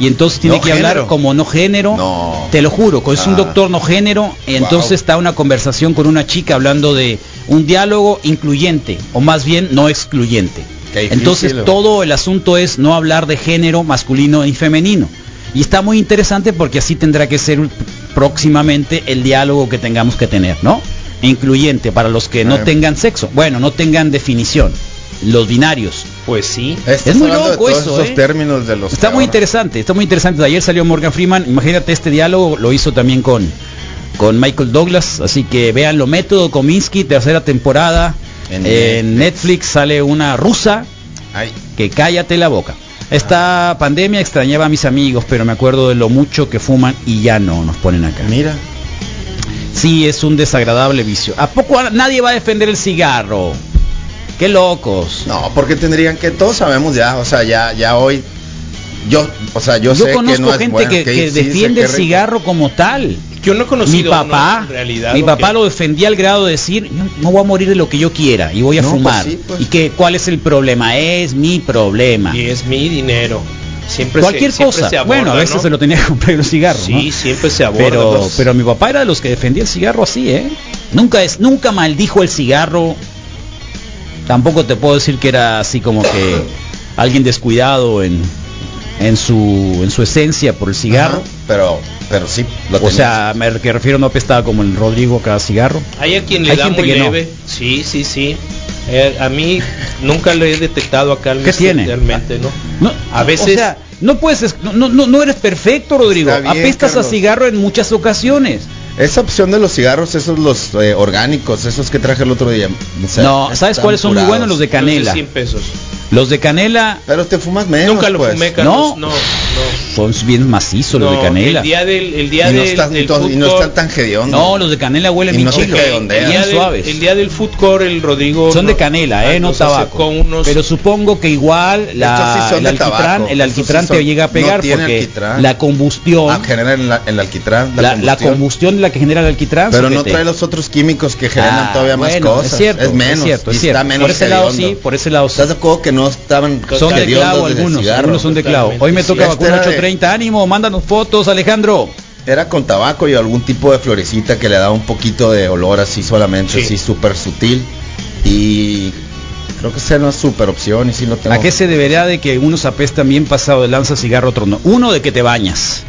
S1: y entonces tiene
S21: ¿No
S1: que hablar como no género.
S21: No.
S1: Te lo juro, es un
S21: Ah.
S1: doctor no género, y entonces
S21: Wow.
S1: está una conversación con una chica hablando de un diálogo incluyente, o más bien no excluyente.
S21: Difícil,
S1: entonces todo el asunto es no hablar de género masculino y femenino. Y está muy interesante porque así tendrá que ser próximamente el diálogo que tengamos que tener, ¿no? Incluyente para los que no tengan sexo, bueno, no tengan definición, los binarios.
S6: Pues sí.
S21: Estás
S1: Es muy
S21: de
S1: loco
S21: todos
S1: eso,
S21: esos
S1: ¿eh?
S21: términos de los
S1: Está muy
S21: ahora-
S1: interesante, está muy interesante. Ayer salió Morgan Freeman, imagínate este diálogo, lo hizo también con, con Michael Douglas, así que véanlo, Método Kominsky, tercera temporada.
S21: En
S1: En, Netflix sale una rusa
S21: Ay,
S1: que cállate la boca. Esta pandemia extrañaba a mis amigos, pero me acuerdo de lo mucho que fuman y ya no nos ponen acá.
S21: mira.
S1: Sí, es un desagradable vicio. ¿A poco a- nadie va a defender el cigarro? Qué locos.
S21: No, porque tendrían que todos sabemos ya, o sea, ya ya hoy yo, o sea, yo,
S1: Yo
S21: sé
S1: conozco
S21: que no es
S1: gente
S21: bueno,
S1: que,
S21: que
S1: defiende
S21: que
S1: el cigarro como tal.
S6: Yo no he
S1: Mi
S6: conocido
S1: papá,
S6: en realidad.
S1: mi
S6: ¿o
S1: papá lo defendía al grado de decir, no, no voy a morir de lo que yo quiera y voy a
S21: No, pues
S1: fumar.
S21: sí, pues.
S1: ¿Y que cuál es el problema? Es mi problema.
S6: Y es mi dinero. Siempre
S1: Cualquier
S6: se, siempre
S1: cosa.
S6: se aborda,
S1: bueno, a veces
S6: ¿no?
S1: se lo tenía que comprar los cigarros.
S6: Sí,
S1: ¿no?
S6: siempre se aborda.
S1: Pero,
S6: los-
S1: pero mi papá era de los que defendía el cigarro así, ¿eh? Nunca es, nunca maldijo el cigarro. Tampoco te puedo decir que era así como que alguien descuidado en, en su en su esencia por el cigarro.
S21: Ajá, pero pero sí, lo
S1: O sea, me que refiero no apestaba como el Rodrigo cada cigarro.
S6: Hay a quien le
S1: hay
S6: da
S1: gente
S6: muy
S1: que no.
S6: leve. Sí, sí, sí. Eh, a mí nunca le he detectado acá
S1: ¿Qué tiene?
S6: realmente, ¿no?
S1: No,
S6: A veces-
S1: o sea, no puedes, es- no, no, no eres perfecto, Rodrigo.
S21: Bien,
S1: Apestas
S21: Carlos.
S1: a cigarro en muchas ocasiones.
S21: Esa opción de los cigarros, esos los eh, orgánicos, esos que traje el otro día. o sea,
S1: no, ¿sabes cuáles son muy buenos? Los de
S6: Los de
S1: canela.
S6: 100 pesos.
S1: Los de canela
S21: Pero te fumas menos,
S6: Nunca lo
S21: pues.
S6: fumé, Carlos.
S1: No.
S6: No, no.
S1: son bien macizos los
S6: No,
S1: de canela.
S6: El día del, el día
S21: y, no
S6: del,
S21: están,
S6: del
S21: y no están tan hediondos.
S1: No, los de canela huelen bien
S21: no redondean.
S6: el día
S1: Bien
S6: del,
S1: suaves.
S6: el día del food court, el Rodrigo.
S1: Son de canela, eh, no tabaco.
S6: unos-
S1: Pero supongo que igual la,
S21: sí
S1: el alquitrán, el alquitrán
S21: sí
S1: te
S21: son-
S1: llega a pegar porque
S21: alquitrán.
S1: la combustión,
S21: Ah, genera el, el alquitrán, la,
S1: la, la
S21: combustión.
S1: combustión la que genera el alquitrán.
S21: Pero no
S1: fíjate.
S21: trae los otros químicos que generan
S1: Ah,
S21: todavía más
S1: bueno,
S21: cosas.
S1: Es cierto,
S21: menos.
S1: es es cierto.
S21: está menos
S1: por ese lado sí, por ese lado sí.
S21: ¿Estás de acuerdo que no estaban
S1: Son de clavo algunos,
S21: cigarro?
S1: algunos son de clavo. Hoy me toca
S21: sí.
S1: vacuna
S21: Este era de-
S1: 830, ánimo, mándanos fotos, Alejandro.
S21: Era con tabaco y algún tipo de florecita que le daba un poquito de olor así solamente,
S6: Sí.
S21: así súper sutil. Y creo que esa era una super opción y sí lo tengo.
S1: ¿A qué se debería de que unos apestan bien pasado de lanza cigarro, otro no? Uno de que te bañas.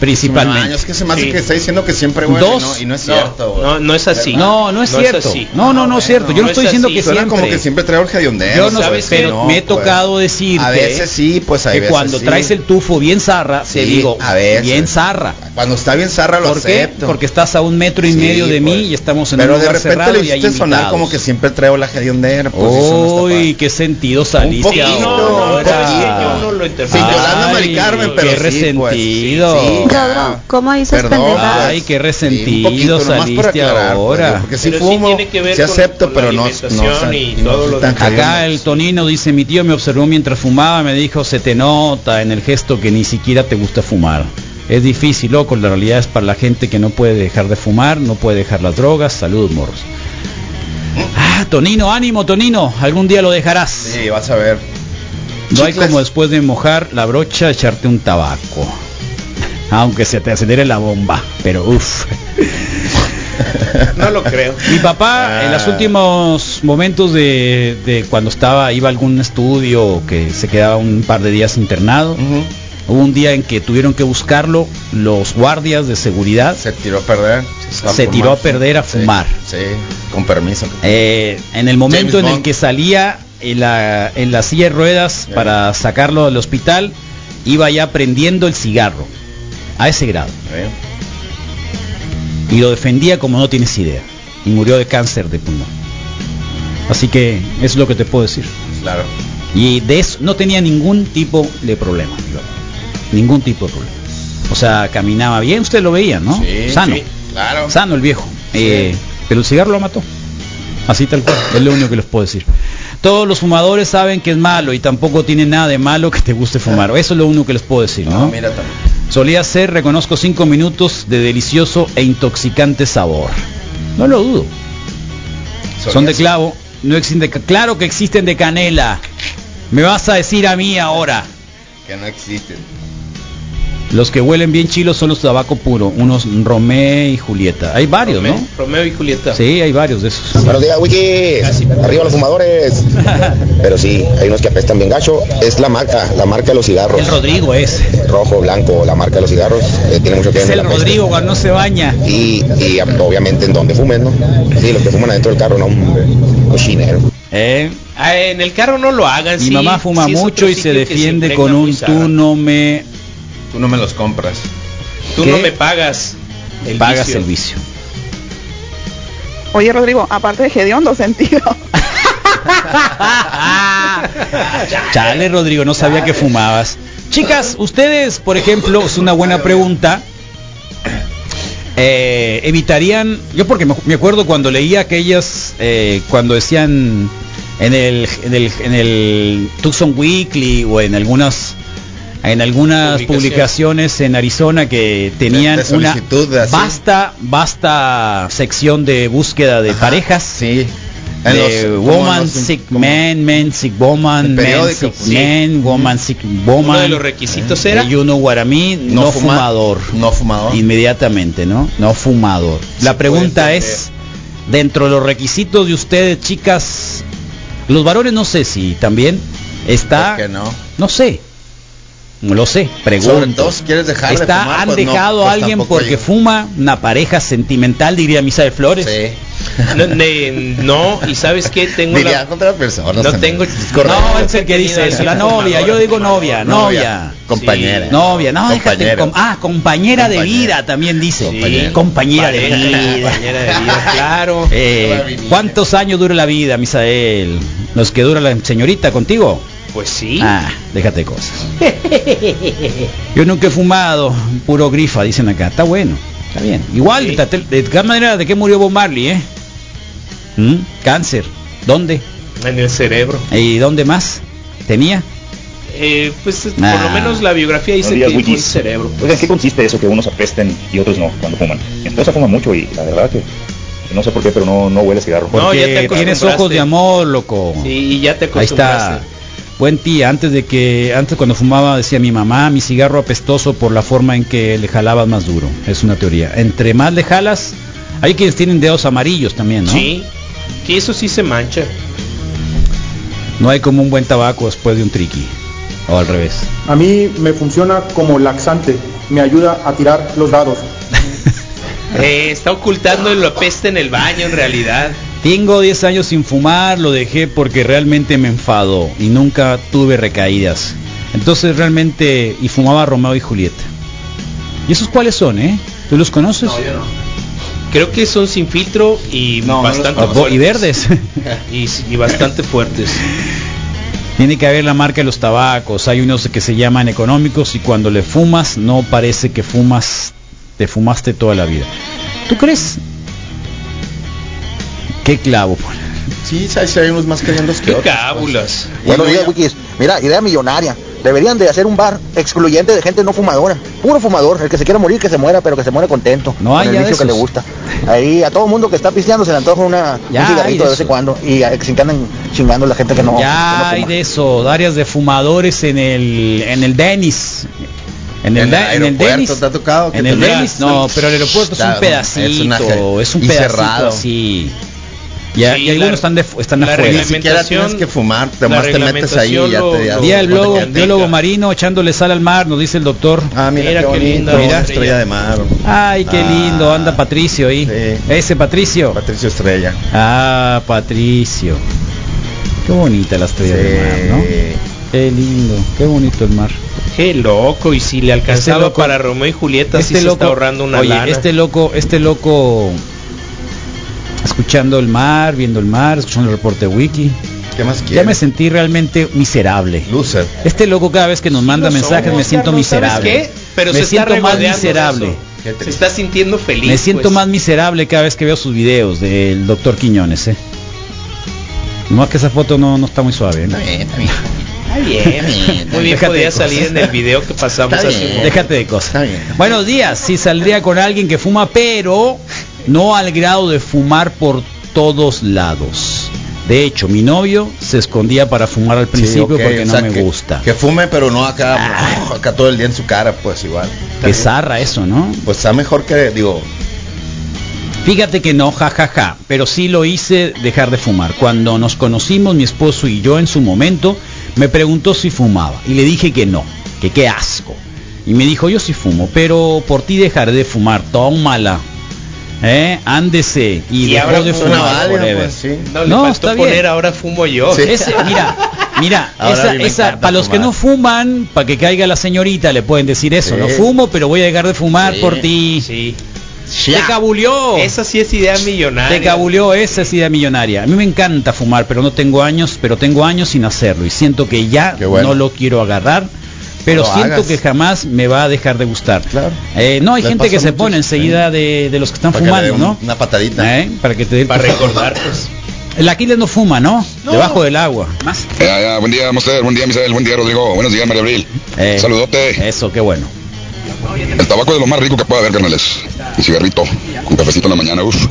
S1: Principalmente.
S21: Es que se me hace
S6: Sí.
S21: que está diciendo que siempre huele
S1: Dos.
S21: y no, y no es
S6: No,
S21: cierto. güey.
S6: no, no es así.
S1: No, no es
S6: No es
S1: cierto. no, no, no es cierto. Yo no
S6: no
S1: estoy
S6: es
S1: diciendo
S6: así.
S1: que
S21: Suena
S1: siempre.
S21: como que siempre trae hediondero.
S1: Yo no
S6: ¿sabes
S1: pero
S6: qué?
S21: No,
S1: me he
S21: pues.
S1: tocado decirte
S21: A veces sí, pues hay
S1: que
S21: veces
S1: cuando
S21: sí.
S1: traes el tufo bien zarra, te
S21: Sí,
S1: digo,
S21: a veces.
S1: bien zarra.
S21: Cuando está bien zarra lo
S1: ¿Por qué?
S21: acepto.
S1: Porque estás a un metro y
S21: Sí,
S1: medio de mí
S21: pues.
S1: y estamos en
S21: Pero
S1: un
S21: de
S1: lugar
S21: repente
S1: cerrado
S21: le hiciste sonar como que siempre traigo la hediondera. Pues no
S1: Uy, qué sentido saliste
S21: poquito,
S1: ahora.
S6: no.
S21: Sí, Yolanda Mari Carmen, pero
S1: qué
S21: sí, pues,
S1: resentido.
S21: Sí, sí, ya.
S24: ¿Cómo dices
S21: Perdón,
S24: pendejadas?
S1: Ay, qué
S21: Sí, un
S1: resentido
S21: poquito,
S1: saliste
S21: aclarar,
S1: ahora.
S21: pues, porque sí
S6: Pero sí
S21: fumo, sí
S6: con-
S21: acepto,
S6: con la
S21: pero no, no,
S6: y
S21: no
S6: todo lo.
S1: Acá el Tonino dice, mi tío me observó mientras fumaba, me dijo, se te nota en el gesto que ni siquiera te gusta fumar. Es difícil, loco, la realidad es para la gente que no puede dejar de fumar, no puede dejar las drogas. Salud, morros. Ah, Tonino, ánimo, Tonino, algún día lo dejarás.
S21: Sí, vas a ver.
S1: No hay como después de mojar la brocha echarte un tabaco. Aunque se te acelere la bomba, pero uff.
S6: No lo creo.
S1: Mi papá
S21: Ah.
S1: en los últimos momentos de, de cuando estaba, iba a algún estudio que se quedaba un par de días internado, hubo un día en que tuvieron que buscarlo los guardias de seguridad.
S21: Se tiró a perder.
S1: Se tiró a perder a fumar.
S21: Sí, con permiso.
S1: Eh, en el momento
S21: James
S1: en el que salía en la, en la silla de ruedas para sacarlo del hospital, iba ya prendiendo el cigarro. A ese grado.
S21: Eh,
S1: Y lo defendía como no tienes idea. Y murió de cáncer de pulmón. Así que es lo que te puedo decir.
S21: Claro.
S1: Y de eso no tenía ningún tipo de problema. Ningún tipo de problema. O sea, caminaba bien, usted lo veía, ¿no?
S21: Sí,
S1: Sano.
S21: sí, claro.
S1: Sano el viejo. Eh, pero el cigarro lo mató. Así tal cual. Es lo único que les puedo decir. Todos los fumadores saben que es malo y tampoco tiene nada de malo que te guste fumar. Eso es lo único que les puedo decir, ¿no?
S21: No, mira también.
S1: Solía ser, reconozco, cinco minutos de delicioso e intoxicante sabor. No lo dudo. Son de
S21: ser.
S1: clavo, no existen de claro que existen de canela. Me vas a decir a mí ahora.
S21: Que no existen.
S1: Los que huelen bien chilos son los tabaco puro, unos Romé y Julieta. Hay varios,
S6: Romeo,
S1: ¿no?
S6: Romeo y Julieta.
S1: Sí, hay varios de esos.
S22: Buenos días, Wiki. Arriba los fumadores. Pero sí, hay unos que apestan bien gacho. Es la marca, la marca de los cigarros.
S1: El Rodrigo es.
S22: Rojo, blanco, la marca de los cigarros. eh, tiene mucho que ver
S1: Es el
S22: la peste.
S1: Rodrigo cuando no se baña.
S22: Y, y obviamente en donde fumen, ¿no? Sí, los que fuman adentro del carro, no. Cochinero.
S1: ¿Eh?
S6: Ah, en el carro no lo hagan.
S1: Mi
S6: sí,
S1: mamá fuma
S6: sí
S1: mucho y se defiende con un tú no me
S21: Tú no me los compras.
S6: Tú
S1: ¿Qué?
S6: no me pagas. El
S1: pagas
S6: vicio.
S1: el vicio.
S25: Oye, Rodrigo, aparte de hediondo sentido.
S1: Chale, Rodrigo, no sabía que fumabas. Chicas, ustedes, por ejemplo, es una buena pregunta. eh, evitarían, yo porque me, me acuerdo cuando leía aquellas, eh, cuando decían en el, en el, en el Tucson Weekly o en algunas en algunas
S21: Publicaciones.
S1: en Arizona que tenían
S21: De- de
S1: una vasta vasta sección de búsqueda de parejas
S21: Sí. En
S1: de
S21: los-
S1: woman
S21: los-
S1: sick
S21: como-
S1: man, man sick woman, man sick man, woman sick woman.
S6: Uno de los requisitos era
S1: You know what I mean, no,
S21: No fuma-
S1: fumador.
S21: No fumador.
S1: Inmediatamente, ¿no? No fumador. La pregunta es, dentro de los requisitos de ustedes, chicas, los varones no sé si también está,
S21: no
S1: sé, no lo sé,
S21: Sobre
S1: pregunto.
S21: todo si quieres dejar de
S1: Está,
S21: fumar,
S1: han
S21: pues no,
S1: dejado
S21: pues
S1: a alguien
S21: tampoco
S1: porque
S21: yo.
S1: fuma una pareja sentimental, diría Misa de Flores.
S21: Sí.
S6: No, ne- no, y sabes qué tengo
S21: Diría
S6: la
S21: con otras personas.
S6: no
S21: también.
S6: tengo
S1: No, es el que dice eso, la novia, yo digo novia, novia.
S21: Compañera.
S1: Sí. Novia, no, déjate. Com- ah, compañera, de vida también dice. Compañera de vida.
S6: compañera de vida, claro.
S1: Eh, ¿Cuántos años dura la vida, Misael? ¿Los que dura la señorita contigo?
S6: Pues sí.
S1: Ah, déjate de cosas. Yo nunca he fumado, puro grifa, dicen acá. Está bueno, está bien. Igual,
S6: Sí.
S1: de, de todas maneras, ¿de qué murió Bob Marley, eh? ¿Mm? Cáncer. ¿Dónde?
S6: En el cerebro.
S1: ¿Y dónde más? ¿Tenía?
S6: Eh, pues por lo menos la biografía dice que fue el cerebro.
S26: Oiga, ¿en qué consiste eso que unos apesten y otros no cuando fuman? Mi esposa fuma mucho y la verdad que no sé por qué, pero no, no huele a cigarro.
S6: No, ya te
S1: Porque tienes ojos de amor, loco.
S6: Sí, y ya te
S1: Ahí
S6: acostumbraste.
S1: está. Buen tía, antes de que, antes cuando fumaba decía mi mamá, mi cigarro apestoso por la forma en que le jalabas más duro. Es una teoría. Entre más le jalas, hay quienes tienen dedos amarillos también, ¿no?
S6: Sí. Sí, eso sí se mancha.
S1: No hay como un buen tabaco después de un triqui. O al revés.
S20: A mí me funciona como laxante. me ayuda a tirar los dados.
S6: Eh, está ocultando la peste en el baño en realidad.
S1: Tengo 10 años sin fumar, lo dejé porque realmente me enfadó y nunca tuve recaídas. Entonces realmente, y fumaba Romeo y Julieta. ¿Y esos cuáles son, eh? ¿Tú los conoces?
S6: Creo que son sin filtro y bastante
S1: bo-
S6: fuertes.
S1: y verdes.
S6: y, y bastante fuertes.
S1: Tiene que haber la marca de los tabacos. Hay unos que se llaman económicos y cuando le fumas no parece que fumas, te fumaste toda la vida. ¿Tú crees? Qué clavo.
S21: Sí, sí, hay unos más cayendos que
S6: Qué
S21: otros.
S6: cábulas.
S24: Buenos días, Wikis. Mira, idea millonaria. Deberían de hacer un bar excluyente de gente no fumadora. Puro fumador. El que se quiera morir, que se muera, pero que se muera contento.
S1: No hay
S24: con el vicio que le gusta. Ahí a todo mundo que está pisteando se le antoja una,
S1: Ya
S24: un cigarrito
S1: de
S24: de vez en cuando. Y sin que anden chingando la gente que no, que no
S1: Ya hay de eso, áreas de fumadores en el en el Denis. En el,
S21: En el
S1: da- en el
S21: aeropuerto. ¿te ha tocado que
S1: En el? Denis, no, pero el aeropuerto es un pedacito,
S21: es
S1: es un
S21: y
S1: pedacito
S21: cerrado.
S1: así. Ya,
S6: Sí,
S1: y algunos
S6: la-
S1: están de, están
S6: la
S1: afuera.
S21: Ni siquiera tienes que fumar, te
S6: la
S21: más te metes ahí y ya te
S1: Día del biólogo, marino echándole sal al mar, nos dice el doctor.
S21: Ah, mira,
S6: Mira
S21: qué, mira,
S6: estrella.
S21: estrella de mar.
S1: Ay, qué
S21: Ah.
S1: lindo, anda Patricio ahí. Ese Patricio.
S21: Patricio Estrella.
S1: Ah, Patricio. Qué bonita la estrella del mar, ¿no? Qué lindo, qué bonito el mar.
S6: Qué loco. Y si le alcanzaba
S1: Este loco-
S6: para Romeo y Julieta, sí se está ahorrando una
S1: oye,
S6: lana.
S1: este loco, este loco escuchando el mar, viendo el mar, escuchando el reporte wiki.
S21: ¿Qué más
S1: Ya me sentí realmente miserable.
S21: Loser.
S1: Este loco cada vez que nos manda mensajes
S6: somos,
S1: me siento
S6: Carlos, ¿sabes
S1: miserable.
S6: qué? Pero
S1: me
S6: se está
S1: siento más miserable.
S6: eso. Se está sintiendo feliz.
S1: Me siento
S6: pues.
S1: más miserable cada vez que veo sus videos del doctor Quiñones, eh. No es que esa foto no, no está muy suave. ¿eh?
S21: Está bien, está bien.
S6: Está bien. Muy bien
S1: Déjate
S6: podía
S1: de
S6: salir
S1: cosas.
S6: en el video que pasamos
S21: Está bien.
S1: Déjate de cosas.
S21: Está bien.
S1: Buenos días. Sí saldría con alguien que fuma, pero no al grado de fumar por todos lados. De hecho, mi novio se escondía para fumar al
S21: Sí,
S1: principio porque
S21: o
S1: no
S21: sea,
S1: me
S21: que-
S1: gusta.
S21: Que fume, pero no acá, acá todo el día en su cara, pues igual.
S1: Que zarra eso, ¿no?
S21: Pues está mejor que, digo,
S1: Fíjate que no, jajaja, pero sí lo hice dejar de fumar. Cuando nos conocimos, mi esposo y yo en su momento, me preguntó si fumaba y le dije que no, que qué asco. Y me dijo, yo sí fumo, pero por ti dejaré de fumar, tómala. ¿Eh? Ándese. Y,
S6: Y ahora
S1: de
S6: fuma
S1: fumar forever.
S21: pues, sí.
S6: No, le
S1: No,
S6: faltó
S1: está
S6: poner
S1: bien.
S6: ahora fumo yo.
S1: Ese- mira, mira, esa, para los que no fuman, para que caiga la señorita, le pueden decir eso.
S21: Sí.
S1: No fumo, pero voy a dejar de fumar por ti.
S6: Sí.
S1: Te cabulió.
S6: Esa sí es idea millonaria.
S1: Te cabuleó esa es idea millonaria. A mí me encanta fumar, pero no tengo años, pero tengo años sin hacerlo y siento que ya
S21: bueno.
S1: no lo quiero agarrar. Pero
S21: No
S1: siento
S21: hagas.
S1: que jamás me va a dejar de gustar.
S21: Claro.
S1: Eh, no, hay
S21: Les
S1: gente que se pone enseguida de, de los que están
S21: para
S1: fumando, ¿no?
S21: un- Una patadita.
S1: ¿Eh? Para que te
S6: Para recordar, pues.
S1: El Aquiles no fuma, ¿no? Debajo del agua. Más.
S19: Ya, ya, buen día, Monster, buen día, Misael, buen día, Rodrigo, buenos días, María Abril.
S1: Eh,
S19: Saludote.
S1: Eso, qué bueno.
S19: El tabaco es de lo más rico que puede haber, carnales. Y cigarrito, con cafecito en la mañana, uff.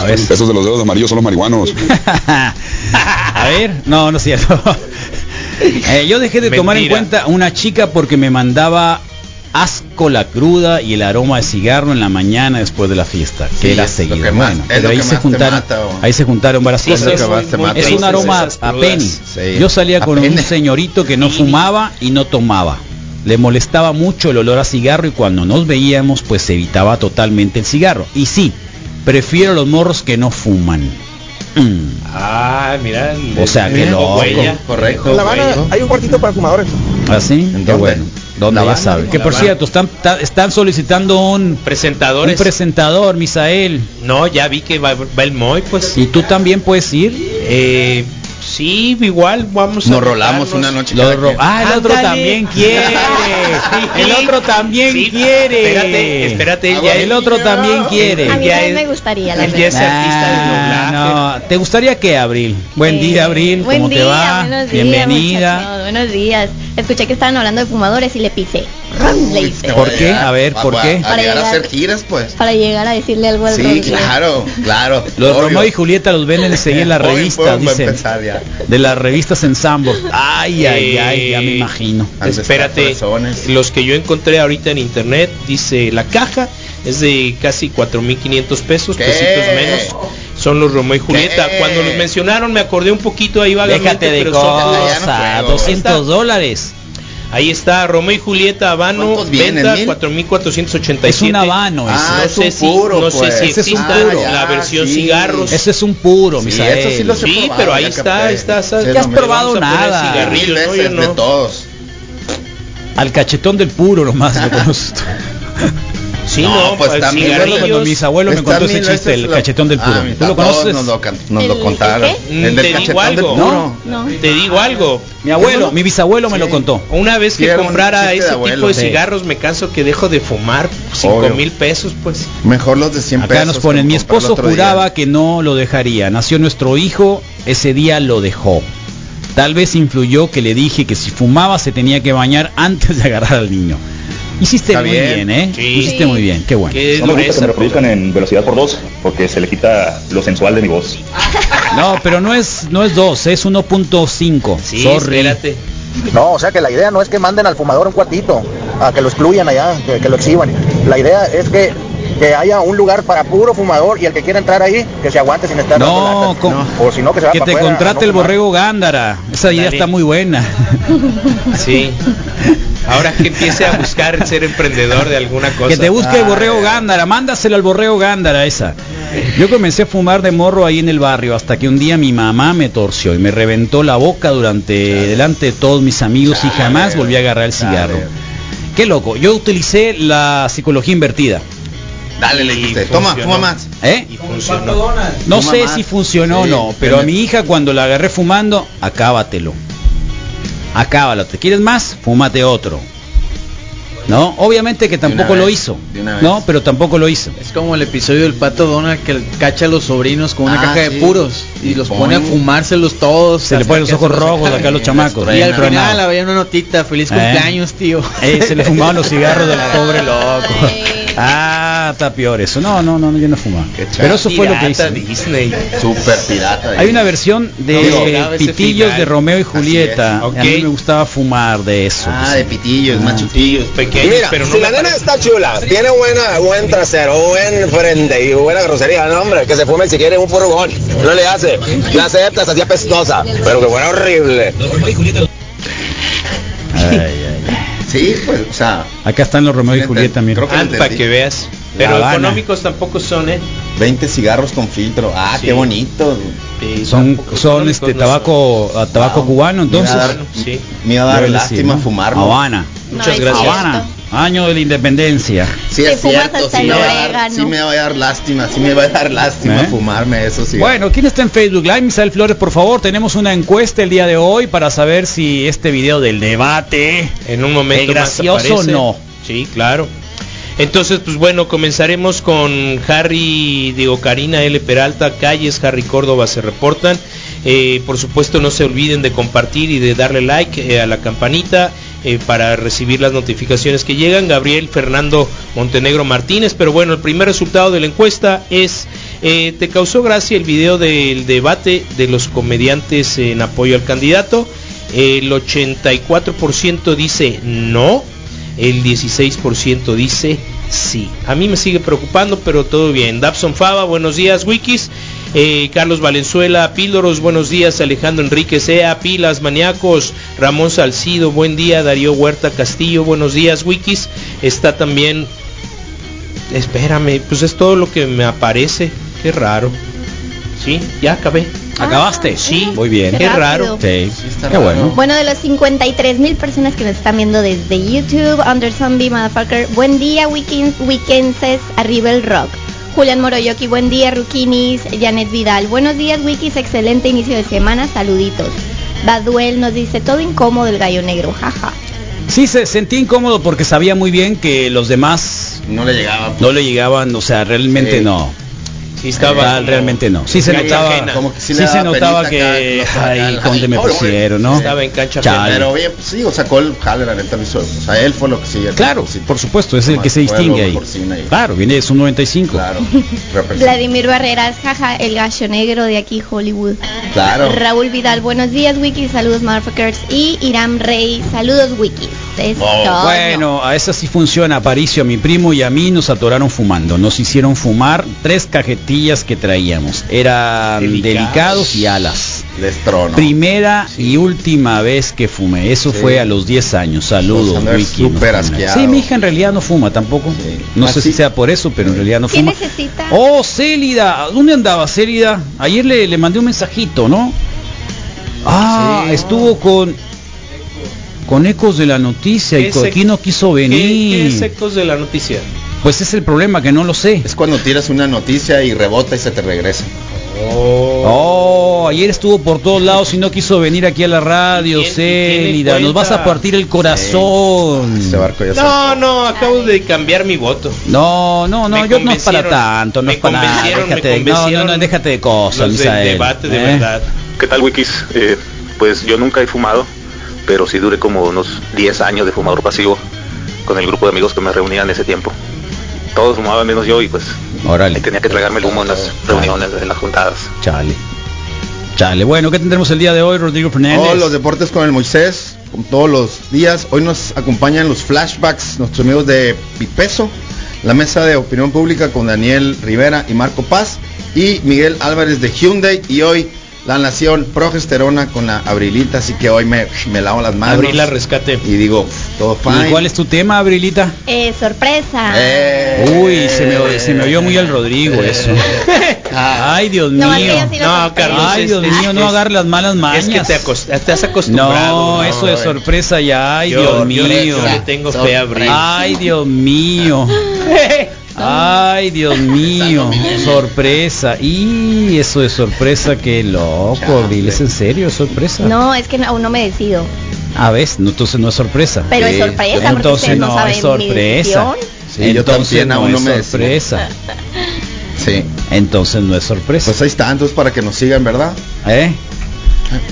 S1: A ver.
S19: Esos de los dedos amarillos son los marihuanos.
S1: A ver, no, no es cierto. Eh, yo dejé de tomar en cuenta una chica porque me mandaba asco la cruda y el aroma de cigarro en la mañana después de la fiesta, que era seguido.
S21: que más-
S1: Bueno,
S21: es
S1: pero
S21: lo
S1: ahí
S21: que
S1: se juntaron,
S21: mata,
S1: ahí se juntaron varias
S6: Sí,
S1: cosas.
S21: es lo que más te
S6: muy
S21: mata.
S1: Es un aroma a penny.
S21: Sí.
S1: Yo salía
S21: A
S1: con un señorito que no fumaba y no tomaba. Le molestaba mucho el olor a cigarro y cuando nos veíamos pues evitaba totalmente el cigarro. Y sí, prefiero los morros que no fuman. Mm.
S6: Ah, mira. el-
S1: O sea, que
S6: huella.
S21: Correcto.
S24: La Habana hay un cuartito para fumadores.
S1: ¿Así?
S21: ¿En
S1: Qué
S21: dónde?
S1: bueno. ¿Dónde
S21: La
S1: ya
S21: Habana,
S1: sabe? Que por
S6: Habana.
S1: cierto, están, están solicitando un, un
S6: Presentadores.
S1: presentador, Misael.
S6: no, ya vi que va, va el Moy, pues.
S1: Y tú también puedes ir.
S6: Eh, sí, igual vamos a
S21: Nos rolamos una noche.
S1: Lo ro- ah, el otro
S6: Ándale.
S1: también quiere. El otro también
S6: Sí,
S1: quiere.
S6: Espérate, espérate. ya
S1: El otro también quiere.
S14: A mí
S6: Ya
S14: también
S6: es-
S14: me gustaría, la
S6: Él ya es
S14: verdad.
S6: artista de
S1: Ah. No. ¿Te gustaría que Abril? Buen
S14: Eh,
S1: día, Abril.
S14: buen
S1: ¿Cómo te va?
S14: buenos días,
S1: Bienvenida.
S14: muchachos, buenos días. Escuché que estaban hablando de fumadores y le pisé. Hice.
S1: ¿Por qué? A ver, ¿por qué?
S14: Para
S21: llegar a hacer giras, pues.
S14: Para llegar a decirle algo al
S21: Sí, claro, claro.
S1: Los
S21: obvio.
S1: Romeo y Julieta los ven enseguida en la revista, dicen. De las revistas en Sambor. Ay, ay, ay, ya me
S6: Eh,
S1: imagino.
S6: Espérate, los que yo encontré ahorita en internet, dice la caja es de casi 4.500 pesos,
S21: ¿Qué?
S6: pesitos menos. Son los Romeo y Julieta.
S21: ¿Qué?
S6: Cuando los mencionaron me acordé un poquito ahí vagamente,
S1: Déjate de
S6: pero son-
S1: cosas.
S21: ya no juego.
S1: 200 dólares.
S6: Ahí está, Romeo y Julieta Habano,
S21: ¿Cuántos vienen,
S6: venta
S21: mil?
S6: 4487.
S1: Es un habano.
S21: Ah,
S6: no
S21: es
S6: sé
S21: un
S6: si,
S21: puro,
S6: no
S21: pues.
S6: sé si
S1: Ese es un
S6: exista
S1: puro.
S6: la
S21: Ah,
S6: versión
S21: sí.
S6: cigarros.
S1: Ese es un puro,
S21: Sí,
S1: Misael.
S21: eso sí he
S6: Sí,
S21: probado,
S6: pero ahí
S21: ya
S6: está, está, está.
S21: Sí,
S1: ¿Qué has probado nada?
S6: cigarrillos,
S21: Mil
S6: ¿no?
S21: veces
S6: Yo no.
S21: de todos.
S1: Al cachetón del puro nomás lo conozco.
S6: Sí,
S21: No,
S6: no,
S21: pues
S6: pues
S21: también,
S1: Me acuerdo cuando mis abuelos me contó ese chiste, el
S21: lo-
S1: cachetón del puro.
S21: Ah,
S1: ¿Tú lo conoces?
S21: Nos lo, can- nos
S14: ¿El-
S21: lo contaron.
S14: el
S21: El,
S6: Te
S21: del
S6: digo
S21: cachetón
S6: algo.
S21: del puro.
S14: No.
S6: Te digo algo.
S1: Mi abuelo, mi bisabuelo me lo contó.
S6: Una vez que comprara
S21: de
S6: ese
S21: abuelo,
S6: tipo de
S1: sí.
S6: cigarros, me canso que dejo de fumar. Cinco
S21: Obvio.
S6: mil pesos, pues.
S21: Mejor los de 100
S1: Acá
S21: pesos.
S1: nos ponen, mi esposo
S21: otro día".
S1: juraba que no lo dejaría. Nació nuestro hijo, ese día lo dejó. Tal vez influyó que le dije que si fumaba se tenía que bañar antes de agarrar al niño. Hiciste
S21: Está
S1: muy
S21: bien.
S1: bien, ¿eh?
S6: Sí.
S1: Hiciste
S14: Sí.
S1: muy bien, qué bueno.
S6: Qué
S26: No me gusta que me reproduzcan en velocidad por dos, porque se le quita lo sensual de mi voz.
S1: No, pero no es no es 2, es 1.5.
S6: Sí,
S1: Sorry.
S6: espérate.
S24: No, o sea que la idea no es que manden al fumador un cuartito, a que lo excluyan allá, que, que lo exhiban. La idea es que, que haya un lugar para puro fumador y el que quiera entrar ahí, que se aguante sin estar
S1: No, con-
S24: o si no que se va
S1: que
S24: para
S1: te contrate
S24: no
S1: el
S24: fumar.
S1: borrego Gándara. Esa idea
S6: Dale.
S1: está muy buena.
S6: Sí. Ahora que empiece a buscar ser emprendedor de alguna cosa.
S1: Que te busque el
S21: Ah,
S1: borrego
S21: ya.
S1: Gándara, mándaselo al borrego Gándara esa. Yo comencé a fumar de morro ahí en el barrio hasta que un día mi mamá me torció y me reventó la boca durante delante de todos mis amigos y jamás volví a agarrar el cigarro. Qué loco, yo utilicé la psicología invertida.
S21: Dale, le dijiste. Toma, fuma más.
S1: ¿Eh?
S6: Y funcionó.
S1: No sé si funcionó o no, pero a mi hija cuando la agarré fumando, acábatelo. Acábalo. ¿Te quieres más? Fúmate otro. ¿No? Obviamente que tampoco lo hizo. No, pero tampoco lo hizo.
S23: Es como el episodio del pato Donald que cacha a los sobrinos con una
S21: Ah,
S23: caja de
S21: sí.
S23: puros y
S21: Y
S23: los
S21: pone-
S23: pone a fumárselos todos.
S1: Se le ponen los ojos
S23: se los
S1: rojos acá a los chamacos.
S23: Y al final había una notita, feliz
S1: ¿Eh?
S23: cumpleaños, tío.
S1: Eh, se le fumaban los cigarros del pobre loco. Ah, está peor eso. No, no, no, yo no fumaba. Pero eso fue lo que hice.
S6: Disney.
S21: Super pirata.
S1: Hay una versión de Pitillos
S23: final.
S1: de Romeo y Julieta.
S6: es. Ok.
S1: A mí me gustaba fumar de eso.
S21: Ah,
S1: pues.
S21: de pitillos,
S1: Ah.
S21: machutillos.
S6: Pequeños,
S18: Mira,
S6: pero no
S18: si la nena
S6: parece-
S18: está chula, tiene buena, buen trasero, buen frente y buena grosería, no hombre, que se fume si quiere un furgón, no le hace, la aceptas así apestosa, pero que fuera horrible.
S1: Ay, ay, ay.
S21: Sí, pues, o sea,
S1: Acá están los Romeo y Julieta, mira.
S21: creo que-
S6: Ah, para que veas. Pero económicos tampoco son, ¿eh?
S21: 20 cigarros con filtro. Ah,
S6: Sí.
S21: qué bonito.
S6: Sí,
S1: Son, son este
S6: no
S1: tabaco, a tabaco
S21: Wow.
S1: cubano, entonces.
S21: Mira, dar-
S6: Sí.
S21: Me iba a dar lástima
S1: decir, ¿no?
S21: fumarlo.
S1: Habana.
S6: Muchas
S14: No,
S6: gracias.
S1: Habana. Año de la independencia.
S21: Sí, es cierto. Sí me, va a dar,
S14: orégano.
S21: sí me va a dar lástima. Sí me va a dar lástima
S1: ¿Eh?
S21: fumarme eso. Sí.
S1: Bueno, ¿quién está en Facebook Live? Misael Flores, por favor, tenemos una encuesta el día de hoy para saber si este video del debate
S6: En un momento
S1: ¿Es
S6: más
S1: gracioso o no?
S6: Sí, claro. Entonces, pues bueno, comenzaremos con Harry, digo, Karina L. Peralta, Calles, Harry Córdoba se reportan. Eh, por supuesto, no se olviden de compartir y de darle like eh, a la campanita eh, para recibir las notificaciones que llegan. Gabriel Fernando Montenegro Martínez. Pero bueno, el primer resultado de la encuesta es, eh, ¿te causó gracia el video del debate de los comediantes en apoyo al candidato? El 84% dice no, el 16% dice sí. A mí me sigue preocupando, pero todo bien. Dabson Fava, buenos días, Wikis. Eh, Carlos Valenzuela, Píldoros, buenos días. Alejandro Enrique Sea, Pilas, Maníacos. Ramón Salcido, buen día. Darío Huerta Castillo, buenos días, Wikis. Está también. Espérame, pues es todo lo que me aparece. Qué raro. Sí, ya acabé.
S1: ¿Acabaste?
S6: Sí.
S1: Muy bien.
S6: Qué raro.
S1: Sí.
S21: está
S1: Qué bueno.
S14: Bueno, de los 53 mil personas que nos están viendo desde YouTube, Under Zombie, Motherfucker, buen día, weekend, Weekenses, arriba el rock. Julián Moroyoki, buen día, Rukinis, Janet Vidal, buenos días, Wikis, excelente inicio de semana, saluditos. Baduel nos dice, todo incómodo el gallo negro, jaja.
S1: Sí, se sentía incómodo porque sabía muy bien que los demás
S21: No le llegaba. pues.
S1: no le llegaban, o sea, realmente
S21: Sí.
S1: no.
S6: Sí, estaba
S1: realmente no. Sí se notaba.
S21: Como que sí
S1: se notaba que,
S21: acá,
S1: ay, me pusieron, ¿no?
S6: Estaba en cancha.
S21: Pero bien, pues, sí, o sacó el jale, la neta lo hizo. O sea, él fue lo que sí.
S1: Claro,
S21: sí,
S1: por supuesto, es el que se distingue ahí. Claro, viene de su 95.
S21: Claro.
S14: Vladimir Barreras, jaja, el gallo negro de aquí, Hollywood.
S21: Claro.
S14: Raúl Vidal, buenos días, Wikis, saludos, motherfuckers. Y Iram Rey, saludos. Es todo.
S1: Bueno, a esa sí funciona. Aparicio, a mi primo y a mí nos atoraron fumando. Nos hicieron fumar tres cajetillas que traíamos. Eran
S6: Delicados.
S1: delicados y alas.
S21: Les trono.
S1: Primera y última vez que fumé. Eso
S21: Sí.
S1: fue a los 10 años. Saludos, Wiki. no. Sí, mi hija en realidad no fuma tampoco. No sé
S21: Así-
S1: si sea por eso, pero en realidad no
S14: ¿Qué
S1: fuma.
S14: necesita?
S1: Oh, Célida. ¿Dónde andaba Célida? Ayer le, le mandé un mensajito, ¿no? Ah, estuvo con con ecos de la noticia y
S6: ¿Qué
S1: aquí no quiso
S6: ¿Qué,
S1: venir.
S6: qué es ecos de la noticia?
S1: Pues es el problema que no lo sé.
S21: Es cuando tiras una noticia y rebota y se te regresa.
S1: Oh, ayer estuvo por todos lados y no quiso venir aquí a la radio,
S6: ¿Y quién-
S1: Célida. Nos vas a partir el corazón.
S21: Ese barco ya
S6: No, no, acabo de cambiar mi voto.
S1: No, no, no,
S6: Me
S1: yo no es para tanto, no es para nada. Déjate, de- no, no, no, déjate de cosas, Misael,
S6: debate de
S1: ¿eh?
S6: verdad.
S27: ¿Qué tal, Wikis? Eh, pues yo nunca he fumado, pero sí duré como unos 10 años de fumador pasivo con el grupo de amigos que me reunían en ese tiempo. Todos fumaban menos yo y pues
S1: Órale.
S27: tenía que tragarme el humo en las reuniones, en las juntadas.
S1: Chale. Chale. Bueno, ¿qué tendremos el día de hoy, Rodrigo Fernández?
S21: Todos los deportes con el Moisés, como todos los días. Hoy nos acompañan los flashbacks, nuestros amigos de Pipeso, la mesa de opinión pública con Daniel Rivera y Marco Paz y Miguel Álvarez de Hyundai y hoy la nación progesterona con la Abrilita, así que hoy me, me lavo las manos.
S6: Abril rescate.
S21: Y digo, todo fine.
S1: ¿Y cuál es tu tema, Abrilita?
S14: Eh, sorpresa.
S21: Eh.
S1: Uy, se me, se me oyó muy al Rodrigo eso. Ay, Dios mío.
S14: No, sí.
S6: Carlos,
S1: Ay, Dios
S6: es-
S1: mío, no agarre las malas mañas.
S6: Es que te, te has acostumbrado.
S1: No, eso de
S6: eh.
S1: sorpresa ya. Ay,
S6: Yo-
S1: Dios
S6: yo le-
S1: mío.
S6: yo le tengo fe a Abril.
S1: Ay, Dios mío. Ay, Dios mío. Sorpresa. Y eso de sorpresa, qué loco. ¿Es en serio? ¿Es sorpresa?
S14: No, es que no- aún no me decido.
S1: A ver, no, entonces no es sorpresa.
S14: Pero es sorpresa, porque
S1: Entonces
S14: no
S1: no
S14: saben
S1: es sorpresa.
S21: Sí, yo
S1: Entonces
S21: también
S1: no
S21: aún no
S1: es
S21: me decido.
S1: sorpresa.
S21: Sí.
S1: Entonces no es sorpresa.
S21: Pues ahí está, entonces para que nos sigan, ¿verdad?
S1: ¿Eh?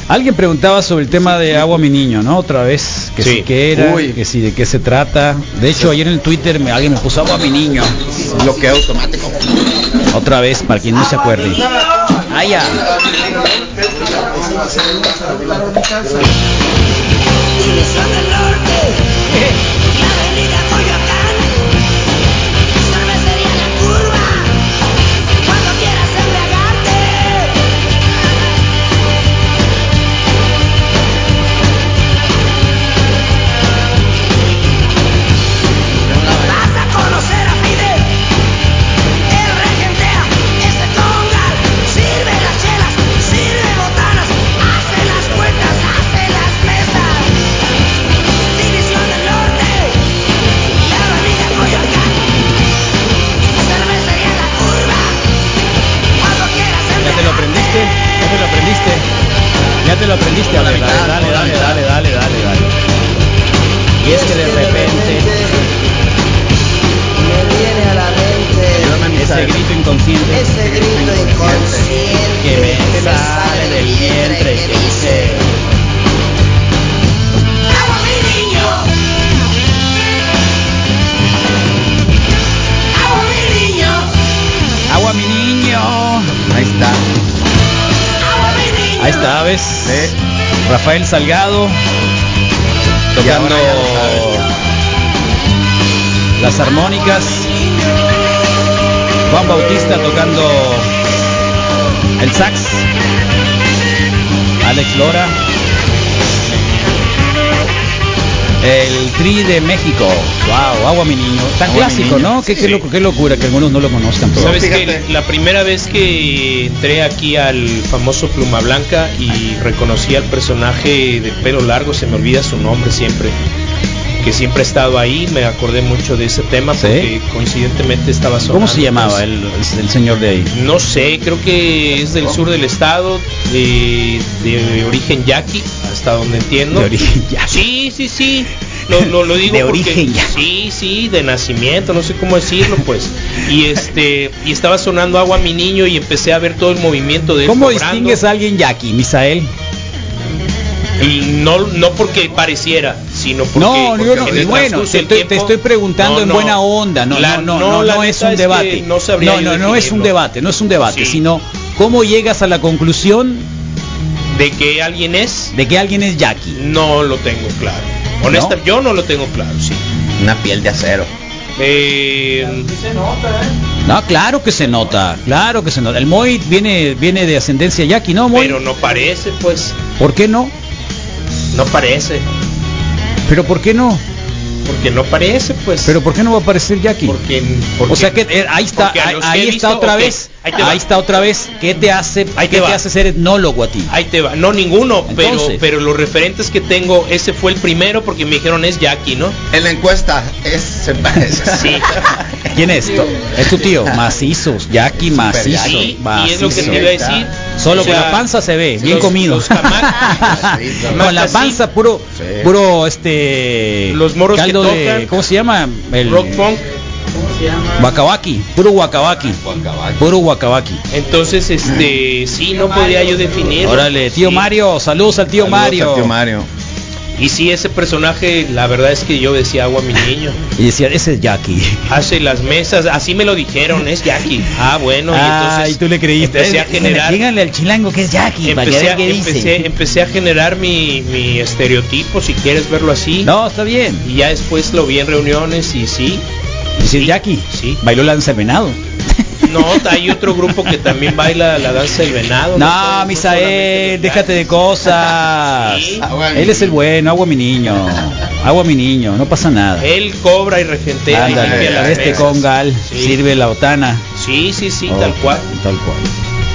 S1: Alguien preguntaba sobre el tema de agua mi niño, ¿no? Otra vez, que sí,
S21: Sí.
S1: que era,
S21: Uy.
S1: que sí, de qué se trata. De hecho, ayer en el Twitter me, alguien me puso agua mi niño.
S21: Bloqueo automático.
S1: Otra vez, para quien no se acuerde. Ah, ya. México. Wow, agua mi niño. Tan
S21: Agua,
S1: clásico,
S21: niño.
S1: ¿no? Qué, qué
S6: Sí.
S1: loco- qué locura que algunos no lo conozcan. pero-
S6: Sabes que la primera vez que entré aquí al famoso Pluma Blanca y reconocí al personaje de pelo largo, se me olvida su nombre siempre, que siempre ha estado ahí, me acordé mucho de ese tema porque coincidentemente estaba sonando.
S1: ¿Cómo se llamaba el, el señor de ahí?
S6: No sé, creo que es del sur del estado, de, de origen yaqui, hasta donde entiendo.
S1: De origen yaqui.
S6: Sí, sí, sí. Lo, lo, lo digo
S1: De
S6: porque
S1: origen yaqui.
S6: sí, sí, de nacimiento, no sé cómo decirlo, pues. Y este y estaba sonando agua mi niño y empecé a ver todo el movimiento de
S1: ¿Cómo
S6: cobrando.
S1: distingues a alguien yaqui, Misael?
S6: Y no no porque pareciera, sino porque
S1: No,
S6: porque
S1: yo no, bueno, te estoy, te
S6: tiempo-
S1: estoy preguntando
S6: No,
S1: en buena onda, no,
S6: La-
S1: no, no, no, es un
S6: que
S1: debate.
S6: no sabría
S1: no,
S6: yo
S1: no, no es un debate, no es un debate,
S6: Sí.
S1: sino cómo llegas a la conclusión
S6: de que alguien es
S1: de que alguien es yaqui.
S6: No lo tengo claro. Honesta, yo no lo tengo claro, sí.
S21: Una piel de acero.
S6: Eh,
S1: No, claro que se nota, claro que se nota. El Moy viene, viene de ascendencia yaqui, ¿no, Moy?
S6: Pero no parece, pues.
S1: ¿Por qué no?
S6: No parece.
S1: ¿Pero por qué no?
S6: Porque no parece, pues.
S1: ¿Pero por qué no va a aparecer Jackie?
S6: Porque,
S1: o sea que eh, ahí está,
S6: porque
S1: ahí, está
S6: visto,
S1: otra vez.
S6: Ahí te
S1: está otra vez. ¿Qué te hace,
S6: Ahí te
S1: qué te
S6: va.
S1: hace ser etnólogo a ti?
S6: Ahí te va. No, ninguno, pero,
S1: Entonces.
S6: pero los referentes que tengo, ese fue el primero porque me dijeron es Jackie, ¿no?
S21: En la encuesta es se parece.
S6: Sí.
S1: ¿Quién es? Es tu tío, macizos, Jackie macizo,
S6: Sí, y
S1: macizo.
S6: es lo que te iba a decir.
S1: Solo
S6: O
S1: con la panza se ve, bien
S6: los-
S1: comido.
S6: los jamás-
S1: con la
S6: sí.
S1: panza puro, puro este.
S6: Los morros que
S1: caldo de,
S6: tocan.
S1: ¿cómo se llama? El
S6: Rock punk.
S1: Wakawaki, puro wakawaki, puro wakawaki.
S6: Entonces, este, sí, no podría yo definir.
S1: Órale, tío Mario, saludos al tío
S21: Saludos
S1: Mario.
S21: al tío Mario.
S6: Y sí, ese personaje, la verdad es que yo decía agua mi niño.
S1: Y decía, ese es Jackie.
S6: Hace las mesas, así me lo dijeron, es Jackie. Ah, bueno, y
S1: Ah,
S6: entonces
S1: y tú le creíste.
S6: empecé a generar
S1: Díganle al chilango que es Jackie, para que
S6: empecé, a,
S1: dice.
S6: empecé, empecé a generar mi, mi estereotipo, si quieres verlo así.
S1: No, está bien.
S6: Y ya después lo vi en reuniones y sí.
S1: Y si es Jackie,
S6: sí.
S1: bailó lanza el venado.
S6: No, hay otro grupo que también baila la danza del venado.
S1: No, Misael, déjate de cosas. Él es el bueno, agua mi niño. Agua mi niño, no pasa nada.
S6: Él cobra y regentea
S1: Ándale, este
S6: mesas.
S1: congal
S6: Sí.
S1: sirve la botana.
S6: Sí, sí, sí,
S1: Oh,
S6: tal cual.
S1: Tal cual.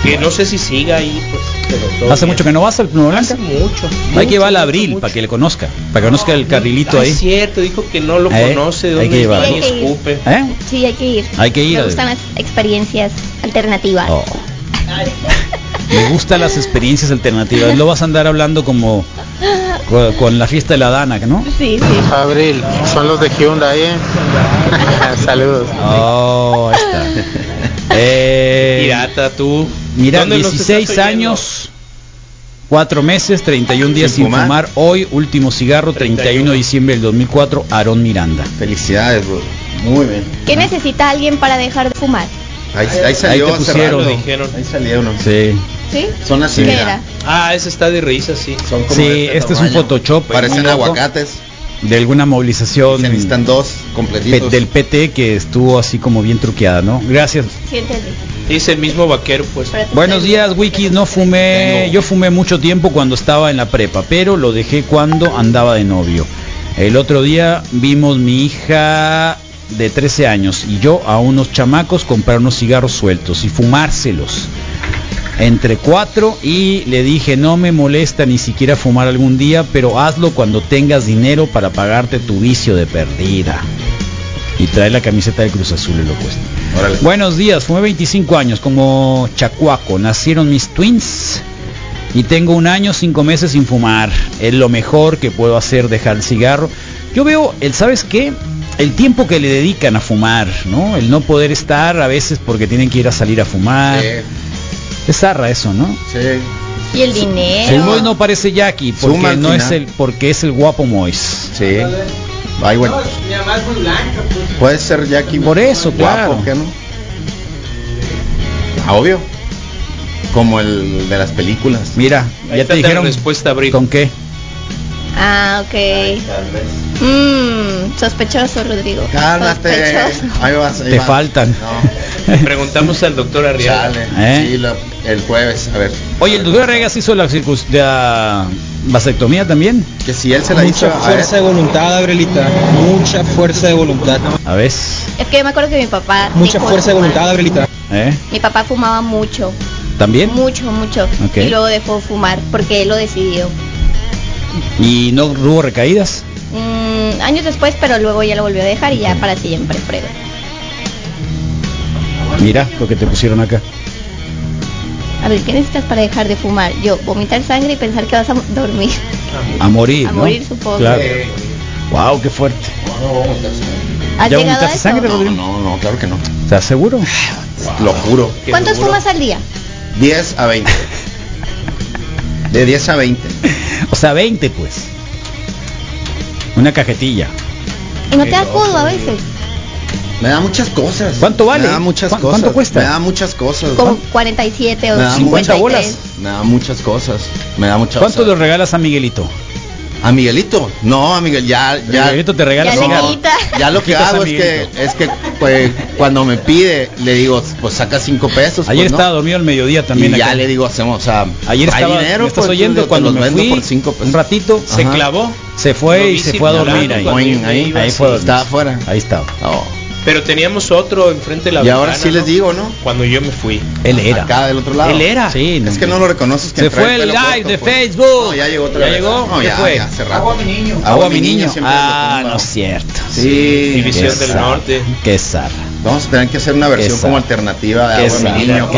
S6: Que no sé si siga ahí, pues. pero todo
S1: Hace
S6: bien.
S1: mucho que no vas al Pluma Blanca.
S6: Hace mucho.
S1: Hay que llevar al abril
S6: mucho.
S1: para que le conozca, para que conozca el carrilito
S6: Ah,
S1: ahí.
S6: Es cierto, dijo que no lo
S1: Eh,
S6: conoce,
S1: hay
S6: dónde
S1: que llevarlo.
S6: va y
S14: Hay que ir.
S6: escupe.
S1: ¿Eh?
S14: Sí, hay que ir.
S1: Hay que ir.
S14: Me gustan las experiencias alternativas.
S1: Oh. Me gustan las experiencias alternativas. Lo vas a andar hablando como con, con la fiesta de la Dana, ¿no?
S14: Sí, sí.
S20: Abril, son los de Hyundai, ¿eh? Saludos.
S1: Oh, ahí está. Eh,
S6: Pirata, tú.
S1: Mira,
S6: ¿Dónde nos
S1: 16
S6: estás oyendo?
S1: años, 4 meses, 31 días
S21: Sin
S1: sin,
S21: fumar.
S1: fumar. Hoy, último cigarro, 31 de diciembre del 2004, Aarón Miranda.
S21: Felicidades, bro. Muy bien.
S14: ¿Qué necesita alguien para dejar de fumar?
S21: Ahí, ahí salió
S1: te
S21: hace
S1: pusieron.
S21: rato.
S6: Dijeron.
S21: Ahí salió uno.
S1: Sí.
S14: ¿Sí?
S21: Son así.
S14: ¿Qué era?
S6: Ah, ese está de risa, sí.
S21: Son como
S1: Sí,
S21: de
S1: este es un. Photoshop.
S21: Parecen aguacates.
S1: De alguna movilización
S21: Se necesitan dos completitos.
S1: del PT que estuvo así como bien truqueada, ¿no? Gracias.
S14: Sí, entendí.
S6: Es el mismo vaquero, pues.
S1: Buenos días, Wiki. No fumé,
S21: Tengo.
S1: yo fumé mucho tiempo cuando estaba en la prepa, pero lo dejé cuando andaba de novio. El otro día vimos mi hija de 13 años y yo a unos chamacos comprar unos cigarros sueltos y fumárselos entre cuatro y le dije no me molesta ni siquiera fumar algún día, pero hazlo cuando tengas dinero para pagarte tu vicio de perdida. Y trae la camiseta de Cruz Azul y lo cuesta.
S21: Órale.
S1: Buenos días, fumé 25 años como chacuaco, nacieron mis twins y tengo un año, cinco meses sin fumar. Es lo mejor que puedo hacer dejar el cigarro. Yo veo, el ¿sabes qué? El tiempo que le dedican a fumar, ¿no? El no poder estar a veces porque tienen que ir a salir a fumar.
S21: Sí,
S1: Es zarra eso, ¿no?
S21: sí.
S14: Y el dinero.
S1: El Mois no parece Jackie porque no es el porque es el guapo Mois.
S21: Sí. Ay, bueno.
S23: Mi mamá es muy blanca, pues.
S21: Puede ser Jackie.
S1: Por eso, claro.
S21: Guapo, ¿qué no? Ah, obvio. Como el de las películas.
S1: Mira,
S6: Ahí
S1: ya te dijeron
S6: respuesta, Bri.
S1: con qué.
S14: Ah, ok. Mmm, sospechoso, Rodrigo.
S21: Cálmate.
S14: Sospechoso.
S21: Ahí vas. ahí
S1: Te
S21: vas.
S1: faltan.
S21: No.
S6: Preguntamos al doctor Arriaga.
S1: ¿Eh?
S21: Sí, lo- el jueves. A ver.
S1: Oye, el doctor Regas hizo la, la vasectomía también.
S21: Que si él se la hizo.
S22: Mucha
S21: A ver.
S22: fuerza de voluntad, Abrelita. Mucha fuerza de voluntad.
S1: A ver.
S14: Es que yo me acuerdo que mi papá.
S22: Mucha fuerza de voluntad, Abrelita.
S1: ¿Eh?
S14: Mi papá fumaba mucho,
S1: ¿También?
S14: mucho, mucho.
S1: Ok.
S14: Y luego dejó fumar porque él lo decidió.
S1: ¿Y no hubo recaídas?
S14: Mm, años después, pero luego ya lo volvió a dejar y ya para siempre, creo.
S1: Mira lo que te pusieron acá.
S14: A ver, ¿qué necesitas para dejar de fumar? Yo, vomitar sangre y pensar que vas a dormir.
S1: A morir,
S14: A
S1: ¿no?
S14: morir, supongo.
S1: Claro. Wow, qué fuerte.
S14: ¿Has
S1: ¿Ya
S14: llegado a
S1: vomitaste
S14: eso?
S1: sangre,
S21: No,
S1: Rodrigo?
S21: no, no, claro que no.
S1: ¿Estás seguro?
S21: Lo juro.
S14: ¿Cuántos fumas al día?
S21: 10 a 20. De 10 a 20.
S1: O sea, 20 pues. Una cajetilla.
S14: Y no te da codo a veces.
S21: Me da muchas cosas.
S1: ¿Cuánto vale?
S21: Me da muchas
S1: ¿Cu-
S21: cosas.
S1: cuánto cuesta?
S21: Me da muchas cosas.
S14: Como 47
S21: Me
S14: o
S21: da
S14: 53.
S1: bolas.
S21: Me da muchas cosas. Me da muchas
S1: ¿Cuánto
S21: cosas.
S1: le regalas a Miguelito?
S21: A Miguelito, no, a Miguel ya, ya.
S1: Miguelito te regala
S14: Ya quita.
S21: Ya lo que hago es que, es que pues, cuando me pide, le digo, pues saca cinco pesos.
S1: Ayer
S21: pues, ¿no?
S1: estaba dormido al mediodía también.
S21: y ya le digo, hacemos, o sea,
S1: Ayer estaba,
S21: dinero,
S1: ¿me estás
S21: pues,
S1: oyendo?
S21: yo
S1: Cuando me
S21: vendo
S1: fui
S21: por cinco pesos.
S1: un ratito,
S6: Se clavó.
S1: se fue
S6: Lo
S1: y se fue a dormir ahí.
S21: ahí,
S1: fue.
S21: Estaba afuera.
S1: Ahí estaba.
S21: Oh.
S6: Pero teníamos otro enfrente de la
S21: Y ahora
S6: ventana,
S21: sí les
S6: ¿no?
S21: digo, ¿no?
S6: Cuando yo me fui.
S1: Él era.
S21: Acá del otro lado.
S6: Él era.
S1: Sí,
S21: Es que no lo reconoces. Que
S1: Se fue el
S21: pelo
S1: live
S21: corto,
S1: de
S21: pues.
S1: Facebook.
S21: No, ya llegó otra
S1: ¿Ya
S21: vez.
S1: llegó?
S21: No,
S1: ¿Qué
S21: ya,
S1: fue?
S21: ya.
S1: Agua mi niño. Agua mi niño.
S21: siempre
S1: Ah, no es cierto.
S21: Sí.
S6: División
S1: Qué
S6: del
S1: zarra.
S6: Norte.
S1: Qué zarra.
S21: Vamos a tener que hacer una versión como alternativa de
S1: Qué
S21: Agua
S1: sad.
S21: mi niño
S1: Qué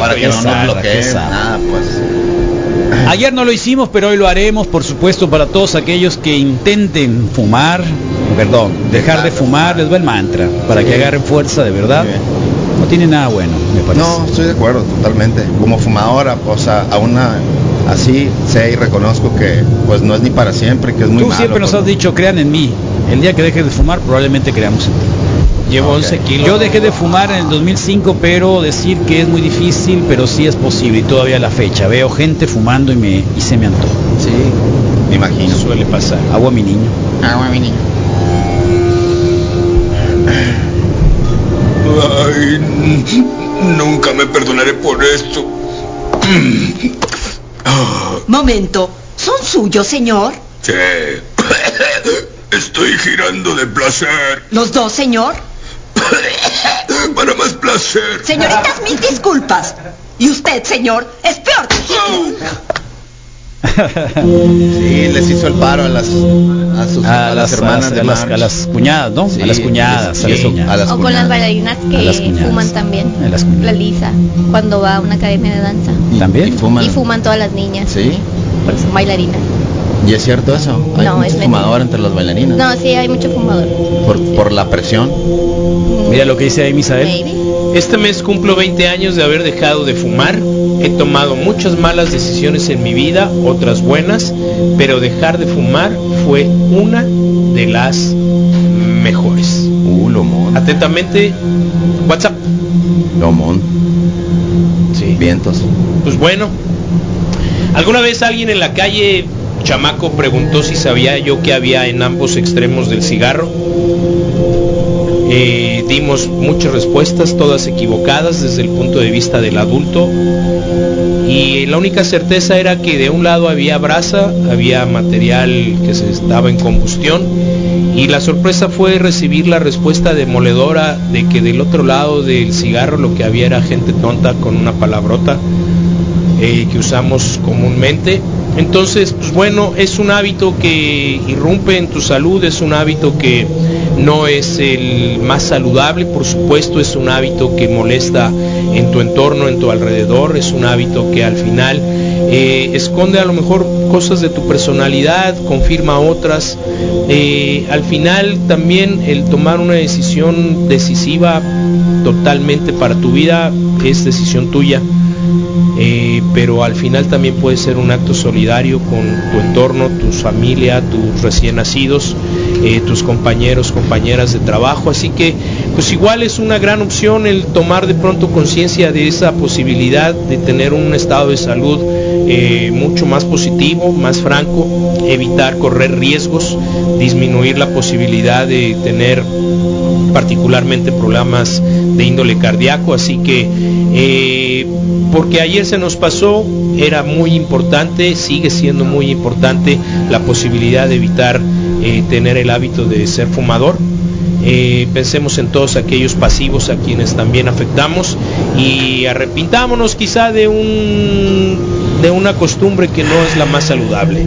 S21: para, que no nos bloqueen nada, pues.
S1: Ayer no lo hicimos, pero hoy lo haremos, por supuesto, para todos aquellos que intenten fumar, perdón, dejar de fumar, les va el mantra, para que agarren fuerza de verdad. No tiene nada bueno, me parece.
S21: No, estoy de acuerdo, totalmente. Como fumadora, o sea, a una así sé y reconozco que pues no es ni para siempre, que es muy
S1: Tú
S21: malo.
S1: siempre nos
S21: pues.
S1: has dicho, crean en mí. El día que dejes de fumar, probablemente creamos en ti.
S6: Llevo
S21: Ok.
S6: 11 kilos.
S1: Yo dejé de fumar en el 2005, pero decir que es muy difícil, pero sí es posible y todavía a la fecha. Veo gente fumando y me y se me antoja.
S21: Sí, me imagino.
S6: Suele pasar.
S1: Agua mi niño.
S21: Agua mi niño.
S19: Ay, nunca me perdonaré por esto.
S28: Momento, ¿son suyos, señor?
S19: Sí. Estoy girando de placer.
S28: ¿Los dos, señor?
S19: Para más placer.
S28: Señoritas, mil disculpas. Y usted, señor, es peor que
S21: Sí, les hizo el paro a las a, sus,
S1: A,
S21: a
S1: las,
S21: las hermanas de
S1: a las, a las cuñadas, ¿no?
S21: Sí,
S1: a las cuñadas,
S21: sí,
S1: a las
S21: sí,
S1: cuñadas.
S21: a las
S14: O con las bailarinas que fuman también.
S1: A las cuñadas.
S14: La Lisa, cuando va a una academia de danza.
S1: ¿También?
S21: Y fuman.
S14: Y fuman todas las niñas,
S21: Sí.
S14: porque son bailarinas.
S21: ¿Y es cierto eso? Hay
S14: No,
S21: mucho
S14: es mentira.
S21: fumador entre las bailarinas.
S14: No, sí, hay mucho fumador.
S21: Por, por la presión.
S1: Mira lo que dice ahí Misael.
S14: Maybe.
S6: Este mes cumplo 20 años de haber dejado de fumar. He tomado muchas malas decisiones en mi vida, otras buenas, pero dejar de fumar fue una de las mejores.
S21: Uh, lomón.
S6: Atentamente, WhatsApp.
S21: Lomón.
S6: Sí.
S21: Vientos.
S6: Pues bueno, ¿alguna vez alguien en la calle, chamaco, preguntó si sabía yo qué había en ambos extremos del cigarro? Eh, dimos muchas respuestas, todas equivocadas desde el punto de vista del adulto. Y la única certeza era que de un lado había brasa, había material que se estaba en combustión. Y la sorpresa fue recibir la respuesta demoledora de que del otro lado del cigarro lo que había era gente tonta con una palabrota eh, que usamos comúnmente. Entonces, pues bueno, es un hábito que irrumpe en tu salud, es un hábito que no es el más saludable, por supuesto, es un hábito que molesta en tu entorno, en tu alrededor, es un hábito que al final eh, esconde a lo mejor cosas de tu personalidad, confirma otras. Eh, al final también el tomar una decisión decisiva totalmente para tu vida es decisión tuya. Eh, pero al final también puede ser un acto solidario con tu entorno, tu familia, tus recién nacidos, eh, tus compañeros, compañeras de trabajo. Así que, pues igual es una gran opción el tomar de pronto conciencia de esa posibilidad de tener un estado de salud eh, mucho más positivo, más franco, evitar correr riesgos, disminuir la posibilidad de tener particularmente problemas de índole cardíaco, así que eh, porque ayer se nos pasó, era muy importante, sigue siendo muy importante la posibilidad de evitar eh, tener el hábito de ser fumador. Eh, pensemos en todos aquellos pasivos a quienes también afectamos y arrepintámonos quizá de un de una costumbre que no es la más saludable.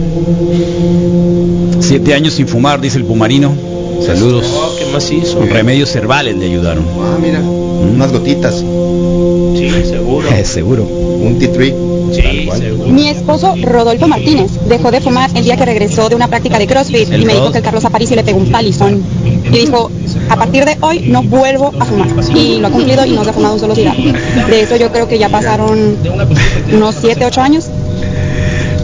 S1: Siete años sin fumar, dice el pumarino. Saludos.
S6: Oh, ¿Qué más hizo?
S1: Remedios cervales le ayudaron.
S21: Ah, mira. Unas gotitas.
S6: Sí, seguro.
S1: Seguro.
S21: Un tea tree.
S6: Sí, seguro.
S29: Mi esposo Rodolfo Martínez dejó de fumar el día que regresó de una práctica de CrossFit y me dijo que el Carlos Aparicio le pegó un palizón. Y dijo, a partir de hoy no vuelvo a fumar. Y lo ha cumplido y no se ha fumado un solo cigarro. De eso yo creo que ya pasaron unos 7, 8 años.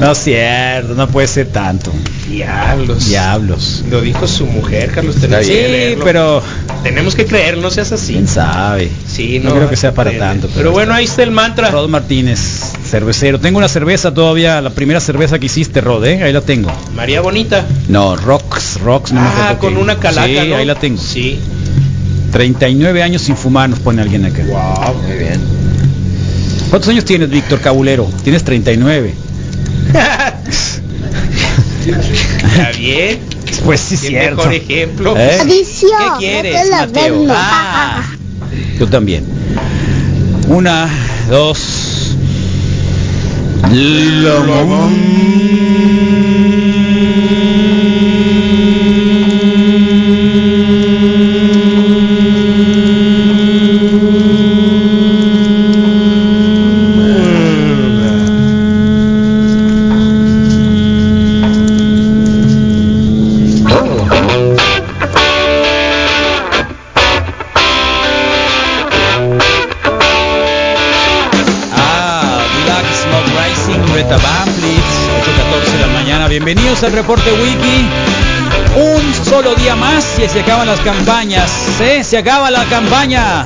S1: No es cierto, no puede ser tanto.
S6: Diablos.
S1: Diablos.
S6: Lo dijo su mujer, Carlos. tenemos
S1: Sí,
S6: que
S1: pero
S6: tenemos que creer, no seas así.
S1: quién sabe.
S6: Sí,
S1: no,
S6: no,
S1: creo que sea para
S6: eh,
S1: tanto.
S6: Pero bueno, ahí está el mantra.
S1: Rod Martínez, cervecero. Tengo una cerveza todavía, la primera cerveza que hiciste, Rod, ¿eh? ahí la tengo.
S6: María Bonita.
S1: No, Rox, Rox. No me
S6: Ah,
S1: acuerdo
S6: con una calaca,
S1: Sí,
S6: ¿no?
S1: ahí la tengo.
S6: Sí.
S1: 39 años sin fumar, nos pone alguien acá.
S18: Wow, muy bien.
S1: ¿Cuántos años tienes, Víctor Cabulero? Tienes 39.
S6: Está bien.
S1: Pues sí, cierto.
S6: mejor ejemplo.
S1: ¿Eh?
S6: ¿Qué quieres, Mateo?
S1: Ah, yo también. Una, dos. Ah, Bienvenidos al reporte Wiki. Un solo día más y se acaban las campañas. ¿eh? Se acaba la campaña.